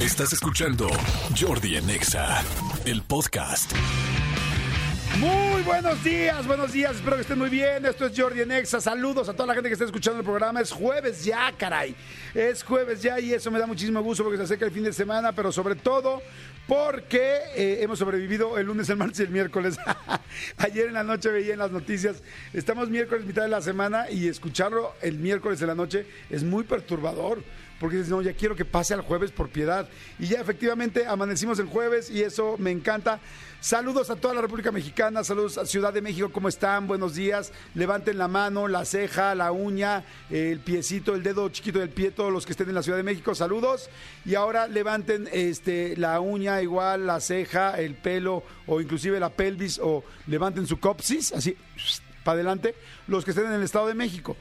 Estás escuchando Jordi en Exa, el podcast. Muy buenos días, buenos días, espero que estén muy bien. Esto es Jordi en Exa. Saludos a toda la gente que está escuchando el programa. Es jueves ya, caray. Es jueves ya y eso me da muchísimo gusto porque se acerca el fin de semana, pero sobre todo porque eh, hemos sobrevivido el lunes, el martes y el miércoles. Ayer en la noche veía en las noticias, estamos miércoles, mitad de la semana y escucharlo el miércoles en la noche es muy perturbador porque dices, no, ya quiero que pase al jueves por piedad. Y ya efectivamente amanecimos el jueves y eso me encanta. Saludos a toda la República Mexicana, saludos a Ciudad de México, ¿cómo están? Buenos días. Levanten la mano, la ceja, la uña, el piecito, el dedo chiquito del pie, todos los que estén en la Ciudad de México, saludos. Y ahora levanten este, la uña igual, la ceja, el pelo o inclusive la pelvis o levanten su copsis, así, para adelante, los que estén en el Estado de México.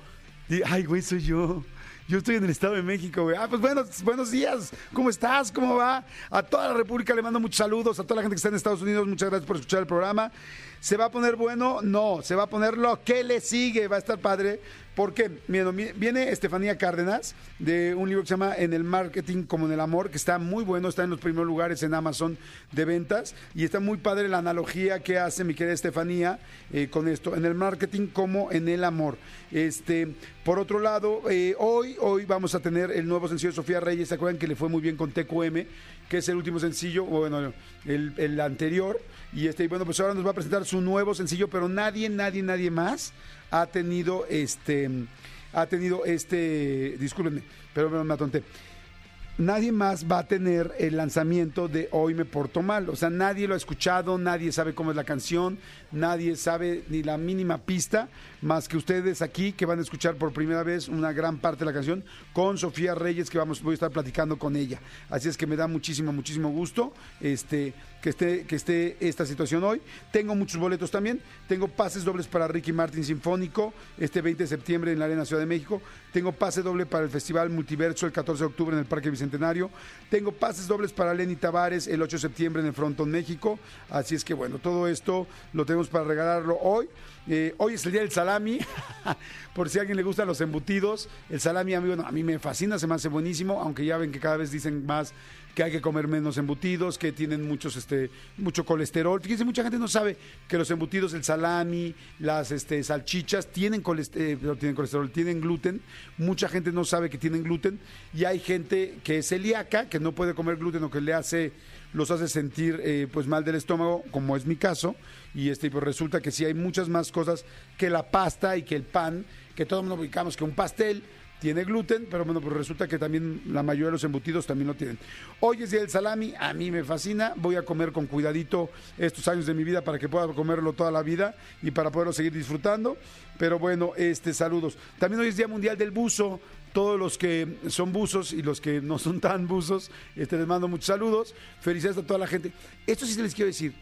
Ay, güey, soy yo. Yo estoy en el Estado de México, güey. Ah, pues buenos, buenos días. ¿Cómo estás? ¿Cómo va? A toda la República le mando muchos saludos. A toda la gente que está en Estados Unidos, muchas gracias por escuchar el programa. ¿Se va a poner bueno? No. Se va a poner lo que le sigue. Va a estar padre. Porque viene Estefanía Cárdenas de un libro que se llama En el marketing como en el amor, que está muy bueno, está en los primeros lugares en Amazon de ventas y está muy padre la analogía que hace mi querida Estefanía eh, con esto, en el marketing como en el amor. Este, por otro lado, eh, hoy, hoy vamos a tener el nuevo sencillo de Sofía Reyes, ¿se acuerdan que le fue muy bien con TQM? Que es el último sencillo, bueno, el, el anterior. Y este, bueno, pues ahora nos va a presentar su nuevo sencillo, pero nadie, nadie, nadie más ha tenido este ha tenido este discúlpenme, pero me atonté nadie más va a tener el lanzamiento de Hoy me porto mal. O sea, nadie lo ha escuchado, nadie sabe cómo es la canción, nadie sabe ni la mínima pista, más que ustedes aquí que van a escuchar por primera vez una gran parte de la canción con Sofía Reyes, que vamos, voy a estar platicando con ella. Así es que me da muchísimo, muchísimo gusto este, que, esté, que esté esta situación hoy. Tengo muchos boletos también. Tengo pases dobles para Ricky Martin Sinfónico este 20 de septiembre en la Arena Ciudad de México. Tengo pase doble para el Festival Multiverso el 14 de octubre en el Parque Bicentenario. Tengo pases dobles para Lenny Tavares el 8 de septiembre en el Frontón México. Así es que bueno, todo esto lo tenemos para regalarlo hoy. Eh, hoy es el día del salami, por si a alguien le gustan los embutidos. El salami, amigo, a mí me fascina, se me hace buenísimo, aunque ya ven que cada vez dicen más que hay que comer menos embutidos, que tienen muchos, este, mucho colesterol. Fíjense, mucha gente no sabe que los embutidos, el salami, las este, salchichas, tienen colesterol, tienen colesterol, tienen gluten. Mucha gente no sabe que tienen gluten. Y hay gente que es celíaca, que no puede comer gluten o que le hace, los hace sentir eh, pues mal del estómago, como es mi caso. Y este, pues resulta que sí hay muchas más cosas que la pasta y que el pan, que todos nos ubicamos que un pastel tiene gluten, pero bueno, pues resulta que también la mayoría de los embutidos también lo tienen. Hoy es día del salami, a mí me fascina, voy a comer con cuidadito estos años de mi vida para que pueda comerlo toda la vida y para poderlo seguir disfrutando. Pero bueno, este saludos. También hoy es Día Mundial del Buzo. Todos los que son buzos y los que no son tan buzos, este, les mando muchos saludos. Felicidades a toda la gente. Esto sí se les quiero decir.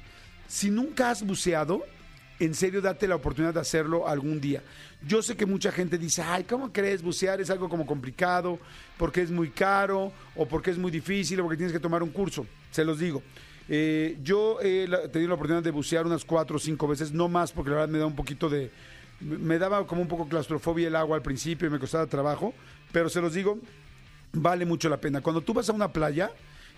Si nunca has buceado, en serio date la oportunidad de hacerlo algún día. Yo sé que mucha gente dice, ay, ¿cómo crees? Bucear es algo como complicado, porque es muy caro, o porque es muy difícil, o porque tienes que tomar un curso. Se los digo. Eh, yo he tenido la oportunidad de bucear unas cuatro o cinco veces, no más, porque la verdad me da un poquito de... Me daba como un poco claustrofobia el agua al principio y me costaba trabajo, pero se los digo, vale mucho la pena. Cuando tú vas a una playa,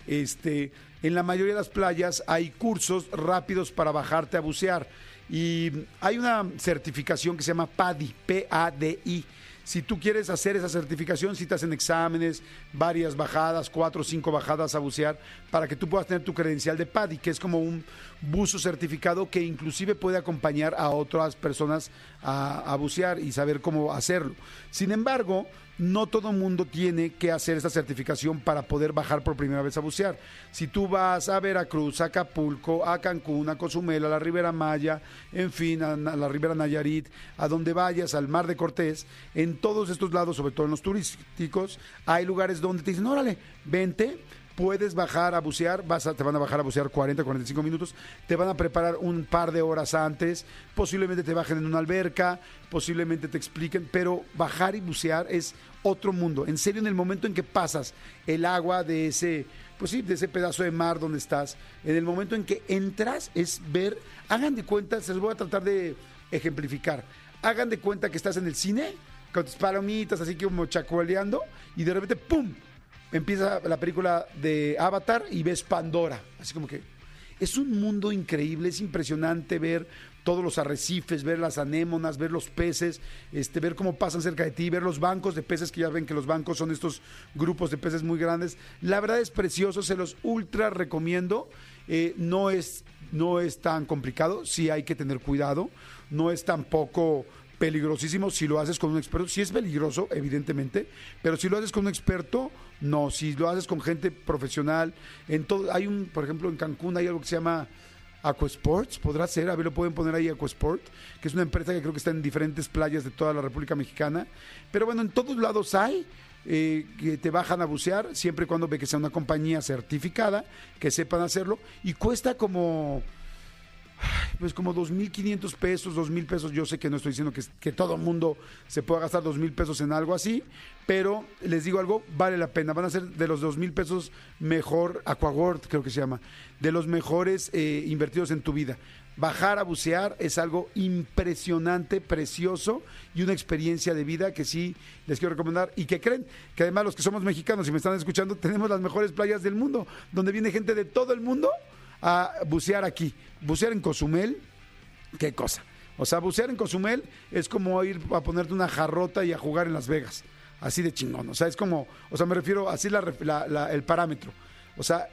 este, en la mayoría de las playas hay cursos rápidos para bajarte a bucear. Y hay una certificación que se llama PADI, P-A-D-I. Si tú quieres hacer esa certificación, si te hacen exámenes, varias bajadas, cuatro o cinco bajadas a bucear, para que tú puedas tener tu credencial de PADI, que es como un buzo certificado que inclusive puede acompañar a otras personas a, a bucear y saber cómo hacerlo. Sin embargo, no todo mundo tiene que hacer esta certificación para poder bajar por primera vez a bucear. Si tú vas a Veracruz, a Acapulco, a Cancún, a Cozumel, a la Ribera Maya, en fin, a, la Ribera Nayarit, a donde vayas, al Mar de Cortés, en todos estos lados, sobre todo en los turísticos, hay lugares donde te dicen, órale, vente puedes bajar a bucear, vas te van a bajar a bucear 40, 45 minutos, te van a preparar un par de horas antes, posiblemente te bajen en una alberca, posiblemente te expliquen, pero bajar y bucear es otro mundo. En serio, en el momento en que pasas el agua de ese, pues sí, de ese pedazo de mar donde estás, en el momento en que entras es ver, hagan de cuenta, se los voy a tratar de ejemplificar, hagan de cuenta que estás en el cine, con tus palomitas, así como chacoleando, y de repente, ¡pum! Empieza la película de Avatar y ves Pandora. Así como que es un mundo increíble, es impresionante ver todos los arrecifes, ver las anémonas, ver los peces, este, ver cómo pasan cerca de ti, ver los bancos de peces, que ya ven que los bancos son estos grupos de peces muy grandes. La verdad es precioso, se los ultra recomiendo. Eh, no, es, no es tan complicado, sí hay que tener cuidado, no es tampoco peligrosísimo si lo haces con un experto. Sí es peligroso, evidentemente, pero si lo haces con un experto, no. Si lo haces con gente profesional, en todo, hay un, por ejemplo, en Cancún hay algo que se llama Aquasports, podrá ser, a ver, lo pueden poner ahí Aquasport, que es una empresa que creo que está en diferentes playas de toda la República Mexicana. Pero bueno, en todos lados hay. eh, que te bajan a bucear siempre y cuando ve que sea una compañía certificada, que sepan hacerlo, y cuesta como pues como 2.500 pesos, 2.000 pesos. Yo sé que no estoy diciendo que, que todo mundo se pueda gastar 2.000 pesos en algo así, pero les digo algo, vale la pena. Van a ser de los 2.000 pesos mejor, Aquaworld creo que se llama, de los mejores eh, invertidos en tu vida. Bajar a bucear es algo impresionante, precioso y una experiencia de vida que sí les quiero recomendar. Y que creen que además los que somos mexicanos y me están escuchando, tenemos las mejores playas del mundo, donde viene gente de todo el mundo a bucear aquí. Bucear en Cozumel, qué cosa. O sea, bucear en Cozumel es como ir a ponerte una jarrota y a jugar en Las Vegas. Así de chingón. O sea, es como, o sea, me refiero, así el parámetro. O sea,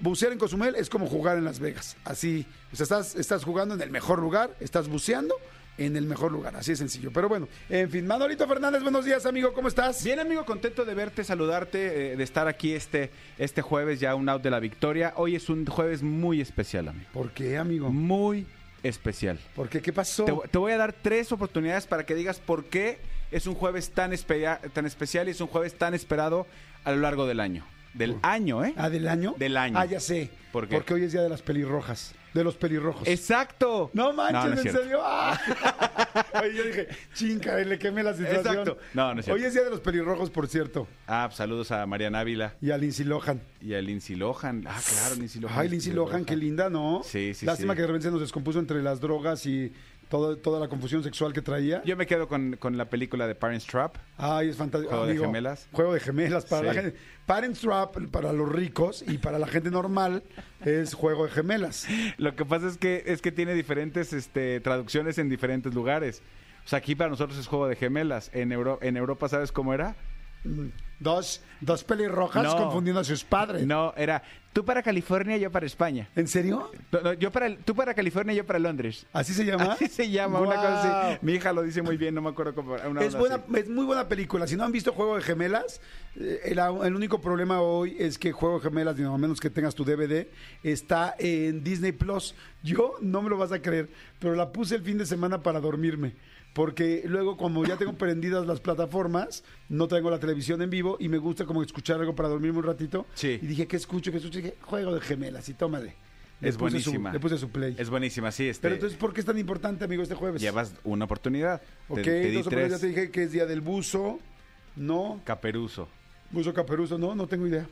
bucear en Cozumel es como jugar en Las Vegas. Así, o sea, estás jugando en el mejor lugar, estás buceando en el mejor lugar. Así de sencillo. Pero bueno, en fin, Manolito Fernández, buenos días, amigo, ¿cómo estás? Bien, amigo, contento de verte, saludarte, eh, de estar aquí este, este jueves, ya un out de la victoria. Hoy es un jueves muy especial, amigo. ¿Por qué, amigo? Muy especial. ¿Por qué? ¿Qué pasó? Te, te voy a dar tres oportunidades para que digas por qué es un jueves tan, espe- tan especial y es un jueves tan esperado a lo largo del año. Del año, ¿eh? Ah, ¿del año? Del año. Ah, ya sé. ¿Por qué? Porque hoy es día de las pelirrojas. De los pelirrojos. Exacto. No manches, no es ¿en cierto. serio? ¡Ah! Oye, yo dije, chinga, le quemé la situación. Exacto. No, no es cierto. Hoy es día de los pelirrojos, por cierto. Ah, pues saludos a Mariana Ávila Y a Lindsay Lohan. y a Lindsay Lohan. Ah, claro, Lindsay Lohan. Ay, Lindsay. Lohan, qué linda, ¿no? Sí, sí, Lástima sí. que de repente se nos descompuso entre las drogas y todo- toda la confusión sexual que traía. Yo me quedo con, con la película de Parents Trap. Ay, es fantástico. Juego de gemelas. Juego de gemelas para la gente. Parents Trap para los ricos y para la gente normal es juego de gemelas. Lo que pasa es que es que tiene diferentes este, traducciones en diferentes lugares. O sea, aquí para nosotros es juego de gemelas. En, Euro- en Europa, ¿sabes cómo era? Dos, dos pelirrojas No. confundiendo a sus padres. No, era tú para California, yo para España. ¿En serio? No, no, yo para, tú para California, yo para Londres. ¿Así se llama? Así se llama, una cosa Guau. así. Mi hija lo dice muy bien, no me acuerdo cómo. una Es, onda buena, así. es muy buena película. Si no han visto Juego de Gemelas, eh, el, el único problema hoy es que Juego de Gemelas, digo, a menos que tengas tu DVD, está en Disney Plus. Yo no me lo vas a creer, pero la puse el fin de semana para dormirme. Porque luego, como ya tengo prendidas las plataformas, no tengo la televisión en vivo y me gusta como escuchar algo para dormirme un ratito. Sí. Y dije, ¿qué escucho? ¿Qué escucho? Y dije, Juego de Gemelas y tómale. Le Es puse su- buenísima. le puse su play. Es buenísima, sí. Este, Pero entonces, ¿por qué es tan importante, amigo, este jueves? llevas una oportunidad. Te- Ok, te, di pero tres. ya te dije que es día del buzo. No, Caperuso. buzo caperuso, no, no tengo idea.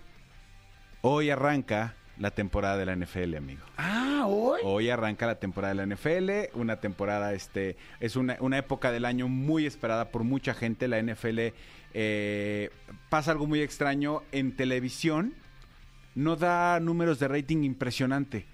Hoy arranca la temporada de la NFL, amigo. Ah, hoy. Hoy arranca la temporada de la NFL, una temporada, este, es una, una época del año muy esperada por mucha gente. La NFL eh, pasa algo muy extraño en televisión, no da números de rating impresionante.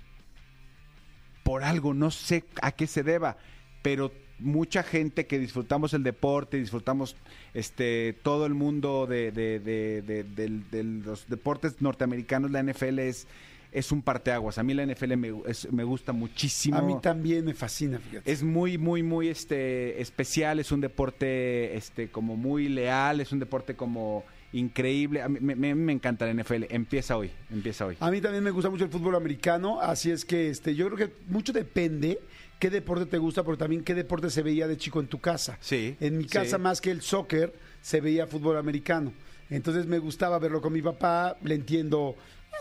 Por algo, no sé a qué se deba, pero mucha gente que disfrutamos el deporte, disfrutamos este todo el mundo de, de- de- los deportes norteamericanos, la NFL es, es un parteaguas. A mí la NFL me, es- me gusta muchísimo. A mí también me fascina, fíjate. Es muy, muy, muy este, especial, es un deporte este, como muy leal, es un deporte como increíble. A mí me, me- me encanta la NFL. Empieza hoy, empieza hoy. A mí también me gusta mucho el fútbol americano, así es que este, yo creo que mucho depende qué deporte te gusta, pero también qué deporte se veía de chico en tu casa. Sí, En mi casa, sí. más que el soccer, se veía fútbol americano. Entonces me gustaba verlo con mi papá, le entiendo,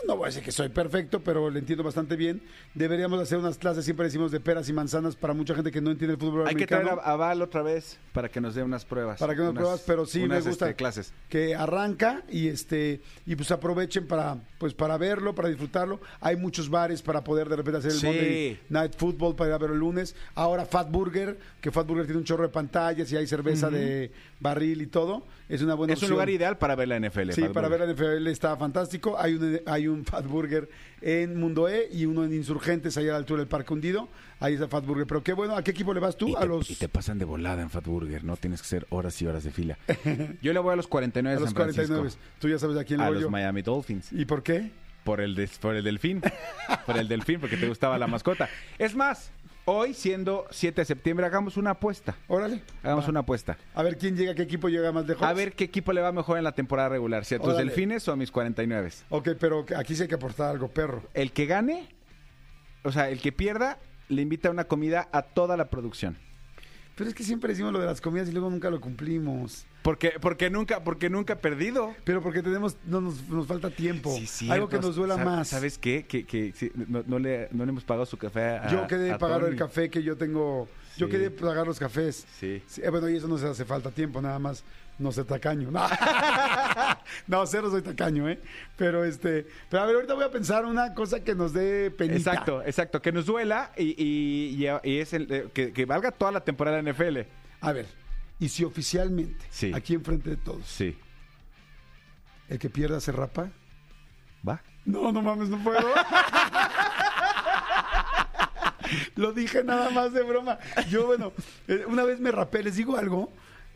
no voy a decir que soy perfecto, pero le entiendo bastante bien. Deberíamos hacer unas clases, siempre decimos, de peras y manzanas para mucha gente que no entiende el fútbol Hay que americano. traer a, a Val otra vez para que nos dé unas pruebas. para que nos Unas- pruebas, pero sí unas, me gusta este, clases. que arranca y este y pues aprovechen para pues para verlo, para disfrutarlo. Hay muchos bares para poder de repente hacer el Sí. Monday Night Football para ir a verlo el lunes. Ahora Fat Burger, que Fat Burger tiene un chorro de pantallas y hay cerveza de barril y todo. Es una buena Es un lugar ideal para ver la NFL. Sí, para ver la NFL está fantástico. Hay un, hay un Fat Burger en Mundo E y uno en Insurgentes, allá a la altura del Parque Hundido. Ahí está Fat Burger. Pero qué bueno, ¿a qué equipo le vas tú? Y a te, los, y te pasan de volada en Fat Burger, no tienes que hacer horas y horas de fila. Yo le voy a los 49 a de los San Francisco. 49. Tú ya sabes a quién le A voy los yo. Miami Dolphins. ¿Y por qué? Por el, por el delfín. por el delfín, porque te gustaba la mascota. Es más, hoy, siendo 7 de septiembre, hagamos una apuesta. Órale. Hagamos Va. una apuesta. A ver quién llega, qué equipo llega más lejos. A ver qué equipo le va mejor en la temporada regular, si a tus Órale. delfines o a mis 49. Ok, pero aquí sí hay que aportar algo, perro. El que gane, o sea, el que pierda, le invita a una comida a toda la producción. Pero es que siempre decimos lo de las comidas y luego nunca lo cumplimos. Porque, porque nunca, porque nunca he perdido. Pero porque tenemos, no nos, nos falta tiempo. Sí, sí, algo que nos duela ¿sab- más. ¿Sabes qué? Que, que sí, no, no le, no le hemos pagado su café a Yo quedé a pagar el café que yo tengo. Yo quedé pagar los cafés. Sí. eh, bueno, y eso no se hace falta tiempo, nada más no ser tacaño. No, no cero soy tacaño, ¿eh? Pero este, pero a ver, ahorita voy a pensar una cosa que nos dé penita. Exacto, exacto. Que nos duela y, y, y- y es el, eh, que, que valga toda la temporada de NFL. A ver, y si oficialmente, Sí. aquí enfrente de todos, Sí. el que pierda se rapa. ¿Va? No, no mames, no puedo. Lo dije nada más de broma. Yo, bueno, eh, una vez me rapé, les digo algo.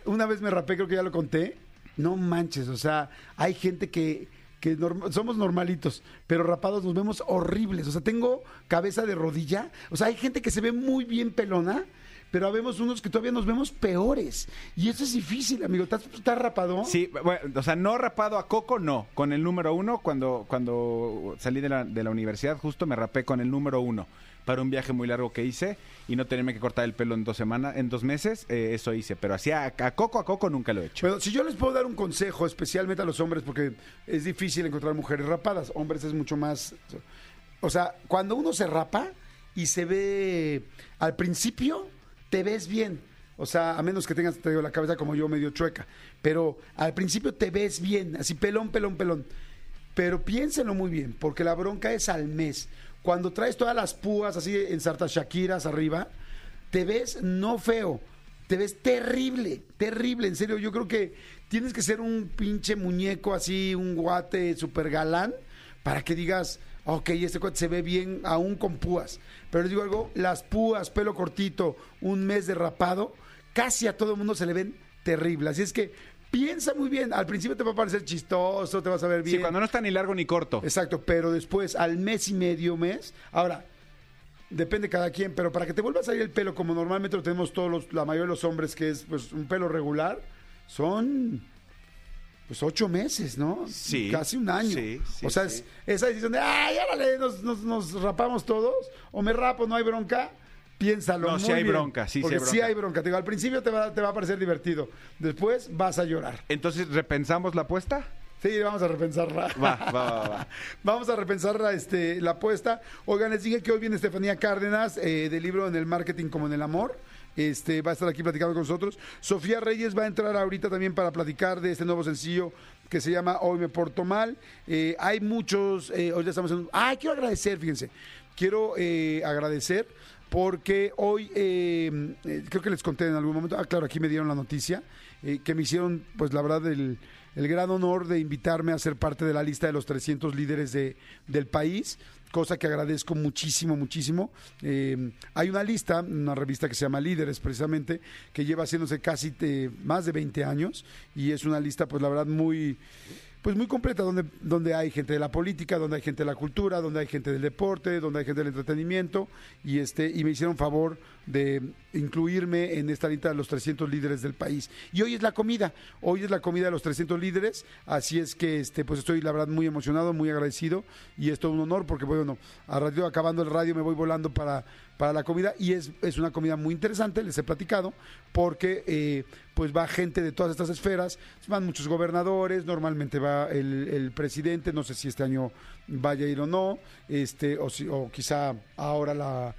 Una vez me rapé, creo que ya lo conté. No manches, o sea, hay gente que, que somos normalitos, pero rapados nos vemos horribles. O sea, tengo cabeza de rodilla. O sea, hay gente que se ve muy bien pelona. Pero habemos unos que todavía nos vemos peores. Y eso es difícil, amigo. ¿Estás, estás rapado? Sí, bueno, o sea, no rapado a Coco, no. Con el número uno, cuando, cuando salí de la, de la universidad, justo me rapé con el número uno para un viaje muy largo que hice y no tenerme que cortar el pelo en dos semanas, en dos meses, eh, eso hice. Pero así a, a Coco, a Coco nunca lo he hecho. Pero si yo les puedo dar un consejo, especialmente a los hombres, porque es difícil encontrar mujeres rapadas, hombres es mucho más... O sea, cuando uno se rapa y se ve al principio, te ves bien. O sea, a menos que tengas te la cabeza como yo medio chueca. Pero al principio te ves bien, así pelón, pelón, pelón. Pero piénsenlo muy bien, porque la bronca es al mes. Cuando traes todas las púas así en sartas Shakiras arriba, te ves no feo, te ves terrible, terrible, en serio. Yo creo que tienes que ser un pinche muñeco así, un guate super galán, para que digas, ok, este cuate se ve bien aún con púas. Pero les digo algo, las púas, pelo cortito, un mes de rapado, casi a todo el mundo se le ven terrible. Así es que piensa muy bien. Al principio te va a parecer chistoso, te vas a ver bien. Sí, cuando no está ni largo ni corto. Exacto, pero después, al mes y medio, mes, ahora, depende cada quien, pero para que te vuelva a salir el pelo como normalmente lo tenemos todos los, la mayoría de los hombres, que es pues un pelo regular, son pues ocho meses, ¿no? Sí, Casi un año. sí, sí, o sea, sí. es esa decisión de, ay, árale, nos, nos, nos rapamos todos, o me rapo, no hay bronca. Piénsalo. No, muy sí hay bien, bronca, sí, sí porque hay sí bronca. hay bronca. Te digo, al principio te va, te va a parecer divertido. Después vas a llorar. Entonces, ¿repensamos la apuesta? Sí, vamos a repensarla. Va, va, va, va. Vamos a repensar la, este, la apuesta. Oigan, les dije que hoy viene Estefanía Cárdenas eh, del libro En el marketing como en el amor. Este, va a estar aquí platicando con nosotros. Sofía Reyes va a entrar ahorita también para platicar de este nuevo sencillo que se llama Hoy me porto mal. Eh, hay muchos, eh, hoy ya estamos en... Ah, quiero agradecer, fíjense. Quiero eh, agradecer porque hoy eh, eh, creo que les conté en algún momento, ah, claro, aquí me dieron la noticia, eh, que me hicieron, pues la verdad, el, el gran honor de invitarme a ser parte de la lista de los 300 líderes de, del país, cosa que agradezco muchísimo, muchísimo. Eh, hay una lista, una revista que se llama Líderes, precisamente, que lleva haciéndose casi eh, más de 20 años y es una lista, pues la verdad, muy pues muy completa, donde, donde hay gente de la política, donde hay gente de la cultura, donde hay gente del deporte, donde hay gente del entretenimiento, y este, y me hicieron favor de incluirme en esta lista de los 300 líderes del país. Y hoy es la comida, hoy es la comida de los 300 líderes, así es que este, pues estoy la verdad muy emocionado, muy agradecido, y es todo un honor, porque bueno, a ratito acabando el radio me voy volando para, para la comida, y es, es una comida muy interesante, les he platicado, porque eh, pues va gente de todas estas esferas, van muchos gobernadores, normalmente va el, el presidente, no sé si este año vaya a ir o no, este, o, si- o quizá ahora la,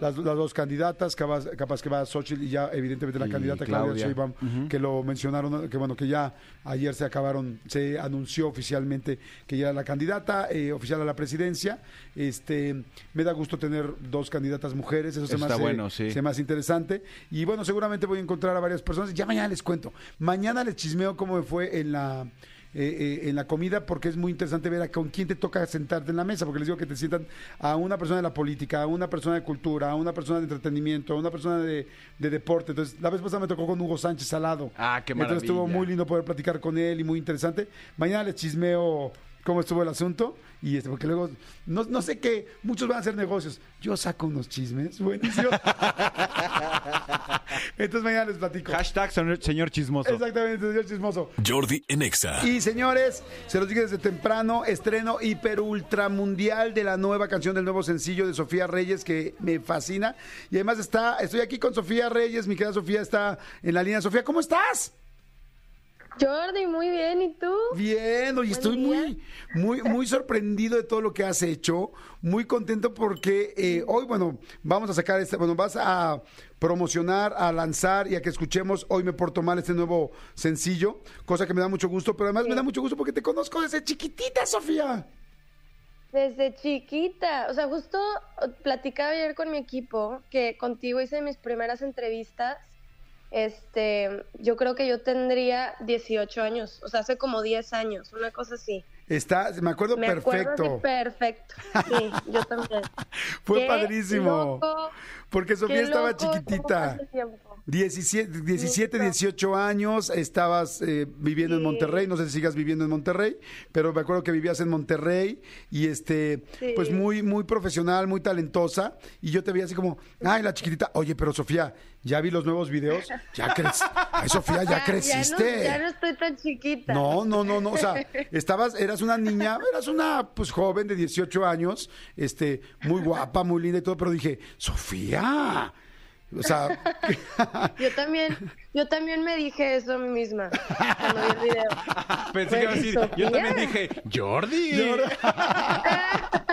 las, las dos candidatas, capaz, capaz que va Xochitl y ya evidentemente la Y candidata Claudia, Claudia. Sheinbaum, que lo mencionaron, que bueno, que ya ayer se acabaron, se anunció oficialmente que ya era la candidata eh, oficial a la presidencia. Este, me da gusto tener dos candidatas mujeres, eso se me Está hace, bueno, sí. se me hace interesante. Y bueno, seguramente voy a encontrar a varias personas. Ya mañana les cuento. Mañana les chismeo cómo me fue en la eh, eh, en la comida porque es muy interesante ver a con quién te toca sentarte en la mesa, porque les digo que te sientan a una persona de la política, a una persona de cultura, a una persona de entretenimiento, a una persona de, de deporte. Entonces, la vez pasada me tocó con Hugo Sánchez Salado. Ah, qué Entonces estuvo maravilla. muy lindo poder platicar con él y muy interesante. Mañana les chismeo cómo estuvo el asunto y este, porque luego no, no sé qué, muchos van a hacer negocios. Yo saco unos chismes, buenísimo. Entonces mañana les platico. Hashtag señor, chismoso. Exactamente, señor chismoso. Jordi en Exa. Y señores, se los dije desde temprano, estreno hiper ultra mundial de la nueva canción del nuevo sencillo de Sofía Reyes que me fascina. Y además está, estoy aquí con Sofía Reyes, mi querida Sofía está en la línea. Sofía, ¿cómo estás? Jordi, muy bien, ¿y tú? Bien, oye, estoy día. muy, muy, muy sorprendido de todo lo que has hecho, muy contento porque eh, hoy, bueno, vamos a sacar este, bueno, vas a promocionar, a lanzar y a que escuchemos Hoy me porto mal este nuevo sencillo, cosa que me da mucho gusto, pero además me da mucho gusto porque te conozco desde chiquitita, Sofía. Desde chiquita, o sea, justo platicaba ayer con mi equipo que contigo hice mis primeras entrevistas. Este, yo creo que yo tendría 18 años, o sea, hace como 10 años, una cosa así. Está, me acuerdo Me perfecto. acuerdo perfecto. Sí, yo también. Fue Qué padrísimo. loco, porque Sofía estaba chiquitita. Pasa el tiempo. 17, 17 Listo. 18 años, estabas eh, viviendo en. Monterrey, no sé si sigas viviendo en Monterrey, pero me acuerdo que vivías en Monterrey y este, Sí. pues muy, muy profesional, muy talentosa, y yo te veía así como, ay, la chiquitita, oye, pero Sofía, ya vi los nuevos videos, ya crees, ay, Sofía, ya, no- creciste. Ya no, estoy tan chiquita. No, no, no, no, o sea, estabas, eras una niña, eras una pues joven de 18 años, este, muy guapa, muy linda y todo, pero dije, Sofía, o sea, Yo también, yo también me dije eso a mí misma cuando vi el video. Pensé que iba a decir, yo también dije, Jordi.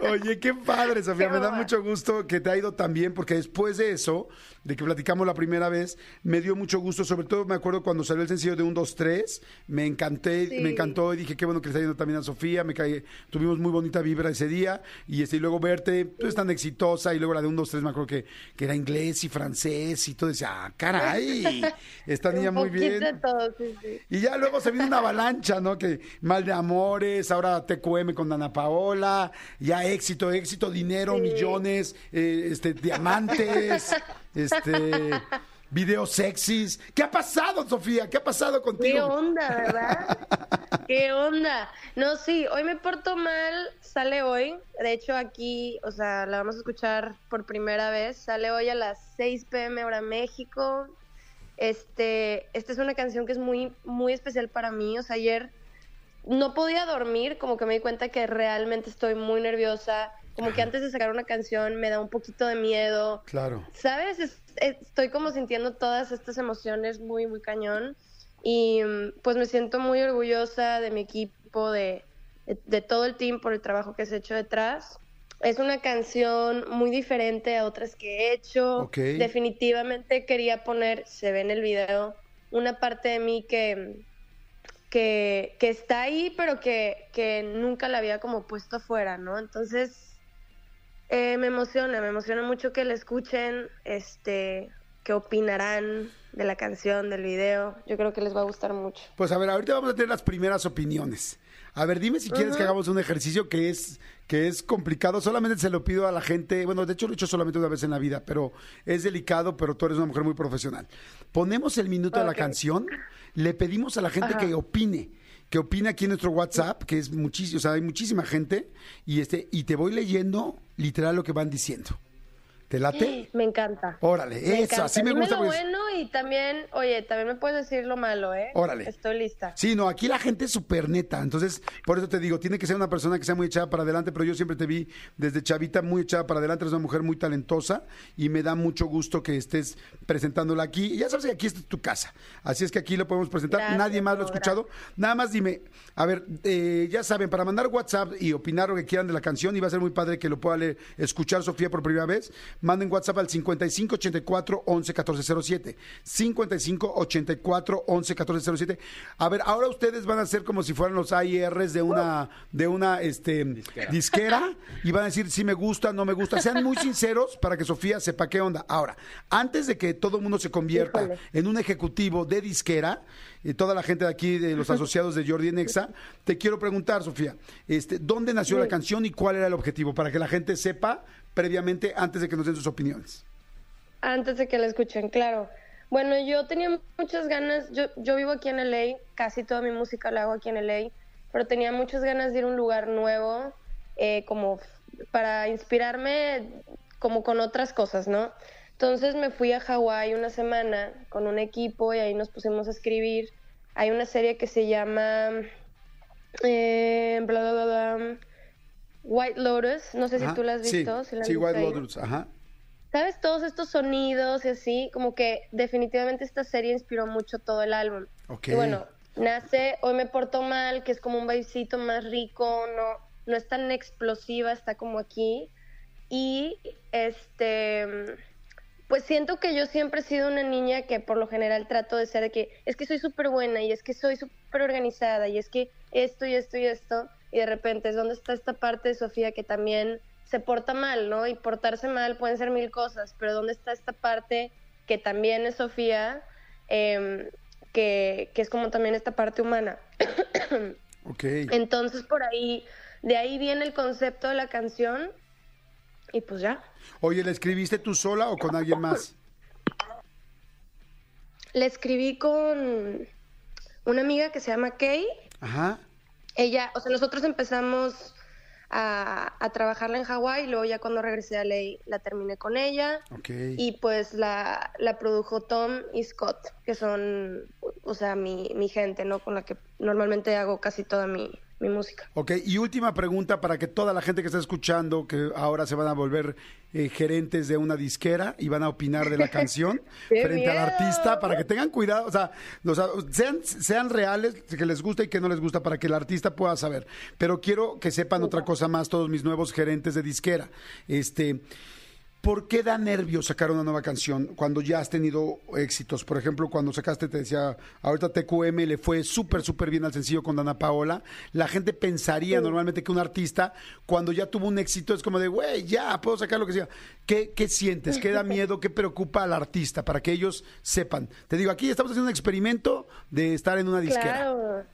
Oye, qué padre, Sofía. Qué Me da mucho gusto que te ha ido tan bien, porque después de eso, de que platicamos la primera vez, me dio mucho gusto. Sobre todo me acuerdo cuando salió el sencillo de 1, 2, 3. Me encanté, Sí. me encantó y dije, qué bueno que le está yendo también a Sofía. Me caí, tuvimos muy bonita vibra ese día. Y, este, y luego verte, tú es tan exitosa. Y luego la de 1, 2, 3, me acuerdo que, que era inglés y francés y todo. Decía, ah, caray, esta niña muy bien. de todo, sí, sí. Y ya luego se vino una avalancha, ¿no? Que mal de amores, ahora TQM con Ana Paola, ya éxito, éxito, dinero, Sí. millones, eh, este, diamantes, este, videos sexys. ¿Qué ha pasado, Sofía? ¿Qué ha pasado ¿Qué contigo? onda, verdad? ¿Qué onda? No, sí, hoy me porto mal, sale hoy. De hecho, aquí, o sea, la vamos a escuchar por primera vez. Sale hoy a las 6 pm hora México. Este, esta es una canción que es muy, muy especial para mí. O sea, ayer no podía dormir, como que me di cuenta que realmente estoy muy nerviosa. Como que antes de sacar una canción me da un poquito de miedo. Claro. ¿Sabes? Es- es- estoy como sintiendo todas estas emociones muy, muy cañón. Y mm, pues me siento muy orgullosa de mi equipo, de, de, de todo el team por el trabajo que se ha hecho detrás. Es una canción muy diferente a otras que he hecho. Definitivamente quería poner, se ve en el video, una parte de mí que, que, que está ahí, pero que, que nunca la había como puesto afuera, ¿no? Entonces, eh, me emociona, me emociona mucho que la escuchen, este, qué opinarán de la canción, del video. Yo creo que les va a gustar mucho. Pues a ver, ahorita vamos a tener las primeras opiniones. A ver, dime si quieres que hagamos un ejercicio que es que es complicado. Solamente se lo pido a la gente. Bueno, de hecho lo he hecho solamente una vez en la vida, pero es delicado. Pero tú eres una mujer muy profesional. Ponemos el minuto de la canción. Le pedimos a la gente que opine, que opine aquí en nuestro WhatsApp, que es muchísimo, o sea, hay muchísima gente y este y te voy leyendo literal lo que van diciendo. ¿Te late? Me encanta. Órale, Me eso, encanta. así me Dime gusta. lo porque es- bueno y también, oye, también me puedes decir lo malo, ¿eh? Órale. Estoy lista. Sí, no, aquí la gente es súper neta. Entonces, por eso te digo, tiene que ser una persona que sea muy echada para adelante, pero yo siempre te vi desde chavita muy echada para adelante. Eres una mujer muy talentosa y me da mucho gusto que estés presentándola aquí. Y ya sabes que aquí es tu casa. Así es que aquí lo podemos presentar. Gracias, Nadie más lo ha escuchado. Nada más dime, a ver, eh, ya saben, para mandar WhatsApp y opinar lo que quieran de la canción, y va a ser muy padre que lo pueda leer, escuchar Sofía por primera vez, manden WhatsApp al 5584 11 1407. 5584 11 1407. A ver, ahora ustedes van a ser como si fueran los AIRs de una, de una este, disquera. y van a decir si me gusta, no me gusta. Sean muy sinceros para que Sofía sepa qué onda. Ahora, antes de que todo el mundo se convierta Híjole. en un ejecutivo de disquera, y toda la gente de aquí, de los asociados de Jordi Nexa, te quiero preguntar, Sofía, este, ¿dónde nació la canción y cuál era el objetivo? Para que la gente sepa previamente, antes de que nos den sus opiniones. Antes de que la escuchen, claro. Bueno, yo tenía muchas ganas, yo, yo vivo aquí en LA, casi toda mi música la hago aquí en LA, pero tenía muchas ganas de ir a un lugar nuevo, eh, como para inspirarme como con otras cosas, ¿no? Entonces me fui a Hawái una semana con un equipo y ahí nos pusimos a escribir. Hay una serie que se llama eh, bla, bla, bla, White Lotus, no sé si tú la has Sí, visto. si la sí, White. Lotus, ajá. ¿Sabes? Todos estos sonidos y así, como que definitivamente esta serie inspiró mucho todo el álbum. Ok. Y bueno, nace Hoy me porto mal, que es como un bailcito más rico, no, no es tan explosiva, está como aquí. Y este, pues siento que yo siempre he sido una niña que por lo general trato de ser de que es que soy súper buena y es que soy súper organizada y es que esto y esto y esto. Y de repente es donde está esta parte de Sofía que también se porta mal, ¿no? Y portarse mal pueden ser mil cosas, pero ¿dónde está esta parte que también es Sofía? Em, que, que es como también esta parte humana. Ok. Entonces por ahí, de ahí viene el concepto de la canción y pues ya. Oye, ¿la escribiste tú sola o con alguien más? Le escribí con una amiga que se llama Kay. Ajá. Ella, o sea, nosotros empezamos a, a trabajarla en Hawái y luego ya cuando regresé a Ley la terminé con ella. Y pues la, la produjo Tom y Scott, que son, o sea, mi, mi gente, ¿no? Con la que normalmente hago casi toda mi, mi música. Ok, y última pregunta para que toda la gente que está escuchando, que ahora se van a volver eh, gerentes de una disquera y van a opinar de la canción ¡Qué frente al artista, para que tengan cuidado, o sea, o sea, sean, sean reales, que les gusta y que no les gusta, para que el artista pueda saber. Pero quiero que sepan otra cosa más todos mis nuevos gerentes de disquera. Este. ¿Por qué da nervios sacar una nueva canción cuando ya has tenido éxitos? Por ejemplo, cuando sacaste, te decía, ahorita TQM le fue súper, súper bien al sencillo con Dana Paola. La gente pensaría normalmente que un artista, cuando ya tuvo un éxito, es como de, güey, ya, puedo sacar lo que sea. ¿Qué, ¿Qué sientes? ¿Qué da miedo? ¿Qué preocupa al artista? Para que ellos sepan. Te digo, aquí estamos haciendo un experimento de estar en una disquera. Claro.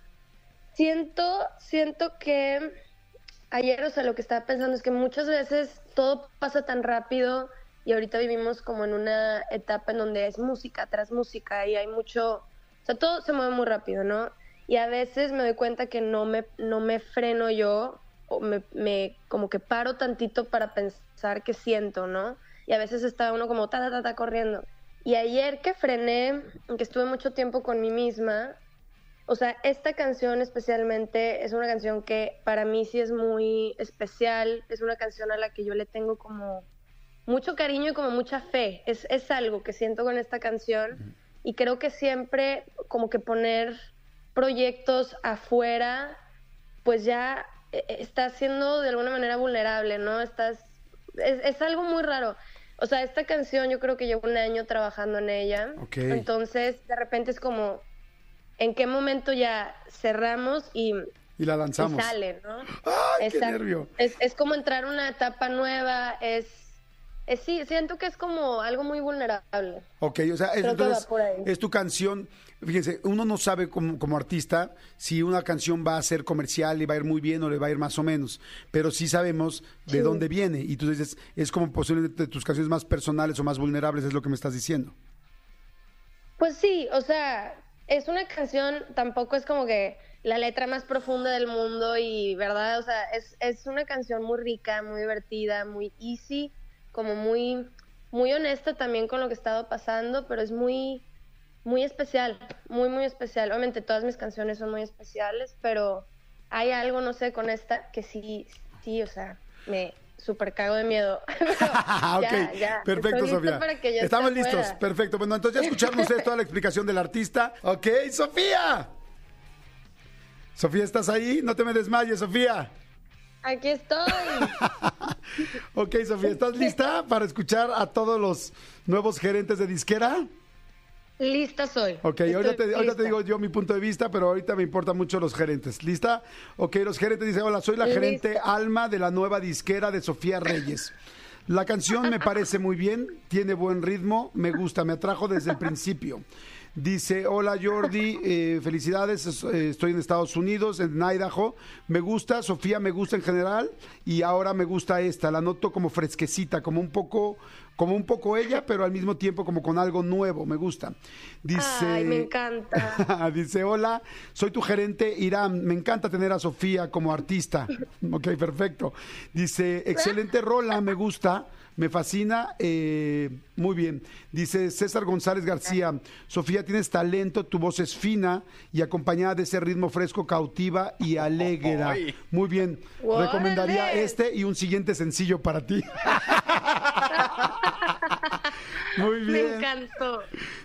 Siento, siento que ayer, o sea, lo que estaba pensando es que muchas veces todo pasa tan rápido y ahorita vivimos como en una etapa en donde es música tras música y hay mucho, o sea, todo se mueve muy rápido, ¿no? Y a veces me doy cuenta que no me, no me freno yo o me, me como que paro tantito para pensar qué siento, ¿no? Y a veces está uno como ta, ta, ta, ta corriendo. Y ayer que frené, que estuve mucho tiempo con mí misma, o sea, esta canción especialmente es una canción que para mí sí es muy especial, es una canción a la que yo le tengo como mucho cariño y como mucha fe, es, es algo que siento con esta canción y creo que siempre como que poner proyectos afuera, pues ya eh, está siendo de alguna manera vulnerable, ¿no? Estás, es, es algo muy raro. O sea, esta canción yo creo que llevo un año trabajando en ella, Ok. entonces de repente es como en qué momento ya cerramos y, Y la y lanzamos. sale, ¿no? ¡Ay, qué Exacto. nervio! Es, es como entrar a una etapa nueva, es, es sí, siento que es como algo muy vulnerable. Ok, o sea, es, entonces es tu canción. Fíjense, uno no sabe como, como artista si una canción va a ser comercial y va a ir muy bien o le va a ir más o menos, pero sí sabemos de Sí. dónde viene y tú dices, es como posiblemente tus canciones más personales o más vulnerables, es lo que me estás diciendo. Pues sí, o sea, es una canción, tampoco es como que la letra más profunda del mundo y, ¿verdad? O sea, es, es una canción muy rica, muy divertida, muy easy, como muy muy honesta también con lo que he estado pasando, pero es muy, muy especial, muy, muy especial. Obviamente todas mis canciones son muy especiales, pero hay algo, no sé, con esta que sí, sí, o sea, me super cago de miedo. Ok, ya, perfecto, estoy Sofía. para que ya esté Estamos listos, perfecto. Bueno, entonces ya escucharon ustedes toda la explicación del artista. Ok, Sofía. Sofía, ¿estás ahí? No te me desmayes, Sofía. Aquí estoy. Ok, Sofía, ¿estás lista para escuchar a todos los nuevos gerentes de disquera? Lista soy. Ok, ahorita te, ahorita te digo yo mi punto de vista, pero ahorita me importan mucho los gerentes. ¿Lista? Ok, los gerentes dicen, hola, soy la Lista. gerente Alma de la nueva disquera de Sofía Reyes. La canción me parece muy bien, tiene buen ritmo, me gusta, me atrajo desde el principio. Dice, hola Jordi, eh, felicidades, es- eh, estoy en Estados Unidos, en Idaho, me gusta, Sofía me gusta en general y ahora me gusta esta, la noto como fresquecita, como un poco, como un poco ella, pero al mismo tiempo como con algo nuevo, me gusta. Dice, Ay, me encanta. Dice, hola, soy tu gerente Irán. Me encanta tener a Sofía como artista. ok, perfecto. Dice, excelente rola, me gusta, me fascina. eh, muy bien. Dice César González García, Sofía, tienes talento, tu voz es fina y acompañada de ese ritmo fresco, cautiva y alegra. Muy bien. Recomendaría este y un siguiente sencillo para ti. Muy bien. Me encantó.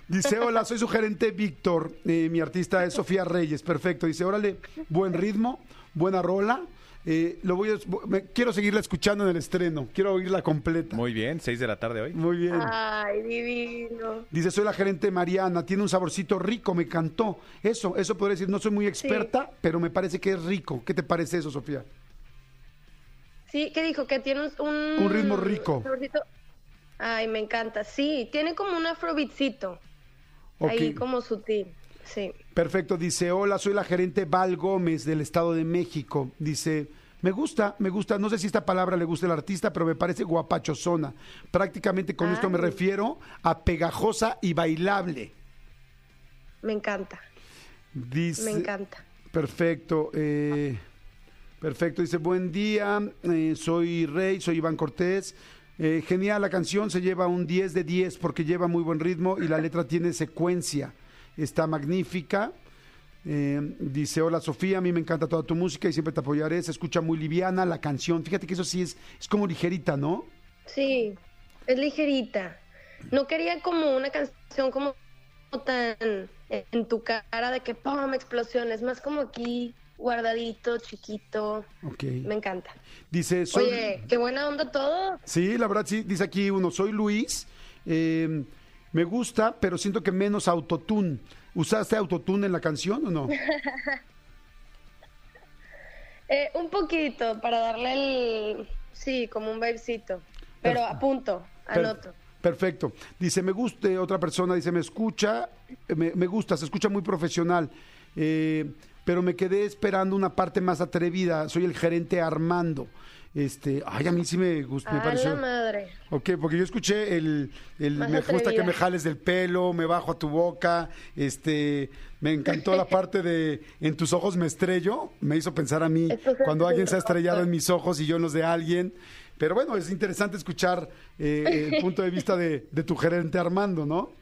Dice, hola, soy su gerente Víctor, eh, mi artista es Sofía Reyes, perfecto. Dice, órale, buen ritmo, buena rola. Eh, lo voy a, me- quiero seguirla escuchando en el estreno, quiero oírla completa. Muy, Muy bien, 6 de la tarde hoy. bien. Ay, divino. Dice, soy la gerente Mariana, tiene un saborcito rico, me encantó. Eso, eso podría decir, no soy muy experta, pero me parece que es rico. ¿Qué te parece eso, Sofía? Sí, ¿qué dijo? Que tiene un... Un, ritmo rico. saborcito. Ay, me encanta. Sí, tiene como un afrobeatcito. Ahí como sutil. Sí. Perfecto, dice, hola, soy la gerente Val Gómez del Estado de México. Dice, me gusta, me gusta, no sé si esta palabra le gusta al artista, pero me parece guapachosona. Prácticamente con esto me refiero a pegajosa y bailable. Me encanta. Dice, Me encanta. Perfecto, eh, perfecto, dice, buen día, eh, soy Rey, soy Iván Cortés. Eh, genial, la canción se lleva un 10 de 10 porque lleva muy buen ritmo y la letra tiene secuencia. Está magnífica. Eh, dice, hola Sofía, a mí me encanta toda tu música y siempre te apoyaré. Se escucha muy liviana la canción. Fíjate que eso sí es, es como ligerita, ¿no? Sí, es ligerita. No quería como una canción como tan en tu cara de que ¡pum! explosiones. Más como aquí, guardadito, chiquito. Ok. Me encanta. Dice, soy... Oye, qué buena onda todo. Sí, la verdad sí, dice aquí uno, soy Luis, eh, me gusta, pero siento que menos autotune. ¿Usaste autotune en la canción o no? Eh, un poquito para darle el... Sí, como un babecito. Pero Perf- a punto, Per- anoto. perfecto. Dice, me gusta, otra persona dice, me escucha, eh, me, me gusta, se escucha muy profesional, eh, pero me quedé esperando una parte más atrevida. Soy el gerente Armando. Este, ay, a mí sí me gusta, me pareció. la madre. Ok, porque yo escuché el, el Más me gusta que me jales del pelo, me bajo a tu boca, este, me encantó la parte de en tus ojos me estrello, me hizo pensar a mí cuando alguien se ha estrellado en mis ojos y yo en los de alguien. Pero bueno, es interesante escuchar eh, el punto de vista de, de tu gerente Armando, ¿no?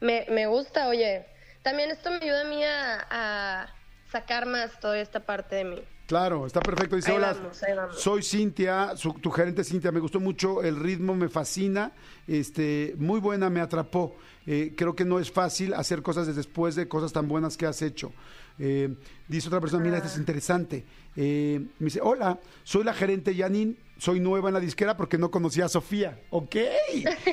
Me, me gusta, oye. También esto me ayuda a mí a, a sacar más toda esta parte de mí. Claro, está perfecto. Dice, Ahí hola, vamos, soy Cintia, su- tu gerente Cintia, me gustó mucho, el ritmo me fascina, este, muy buena, me atrapó. Eh, creo que no es fácil hacer cosas desde después de cosas tan buenas que has hecho. Eh, dice otra persona, mira, esto es interesante. Eh, me dice, hola, soy la gerente Janine, soy nueva en la disquera porque no conocía a Sofía. Ok,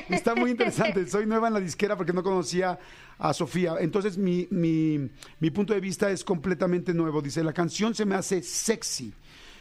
está muy interesante. Soy nueva en la disquera porque no conocía a Sofía. Entonces mi, mi, mi punto de vista es completamente nuevo. Dice, la canción se me hace sexy,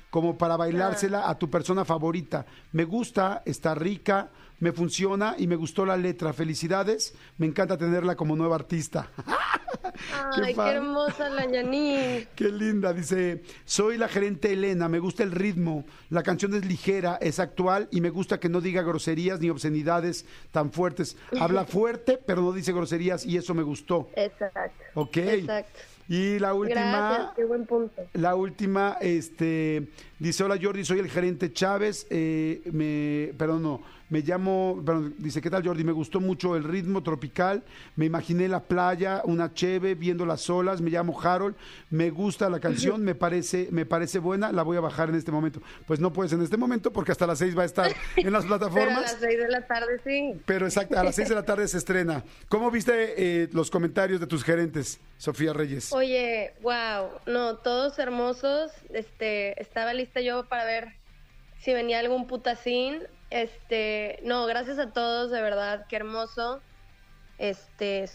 como para bailársela a tu persona favorita. Me gusta, está rica, me funciona y me gustó la letra. Felicidades, me encanta tenerla como nueva artista. Ay, qué, hermosa la Yanin. Qué linda, dice, soy la gerente Elena, me gusta el ritmo, la canción es ligera, es actual y me gusta que no diga groserías ni obscenidades tan fuertes. Habla fuerte, pero no dice groserías y eso me gustó. Exacto. Ok. Exacto. Y la última, Gracias, qué buen punto. la última, este, dice, hola Jordi, soy el gerente Chávez, eh, me, perdón, no, Me llamo, perdón, dice, ¿qué tal Jordi? Me gustó mucho el ritmo tropical, me imaginé la playa, una cheve, viendo las olas, me llamo Harold, me gusta la canción, me parece, me parece buena, la voy a bajar en este momento. Pues no puedes en este momento porque hasta las seis va a estar en las Pero a plataformas. las seis de la tarde sí. Pero exacto, a las 6 de la tarde se estrena. ¿Cómo viste eh, los comentarios de tus gerentes, Sofía Reyes? Oye, wow, no, todos hermosos. Este, estaba lista yo para ver si venía algún putacín. Este, no, gracias a todos, de verdad, qué hermoso. Este,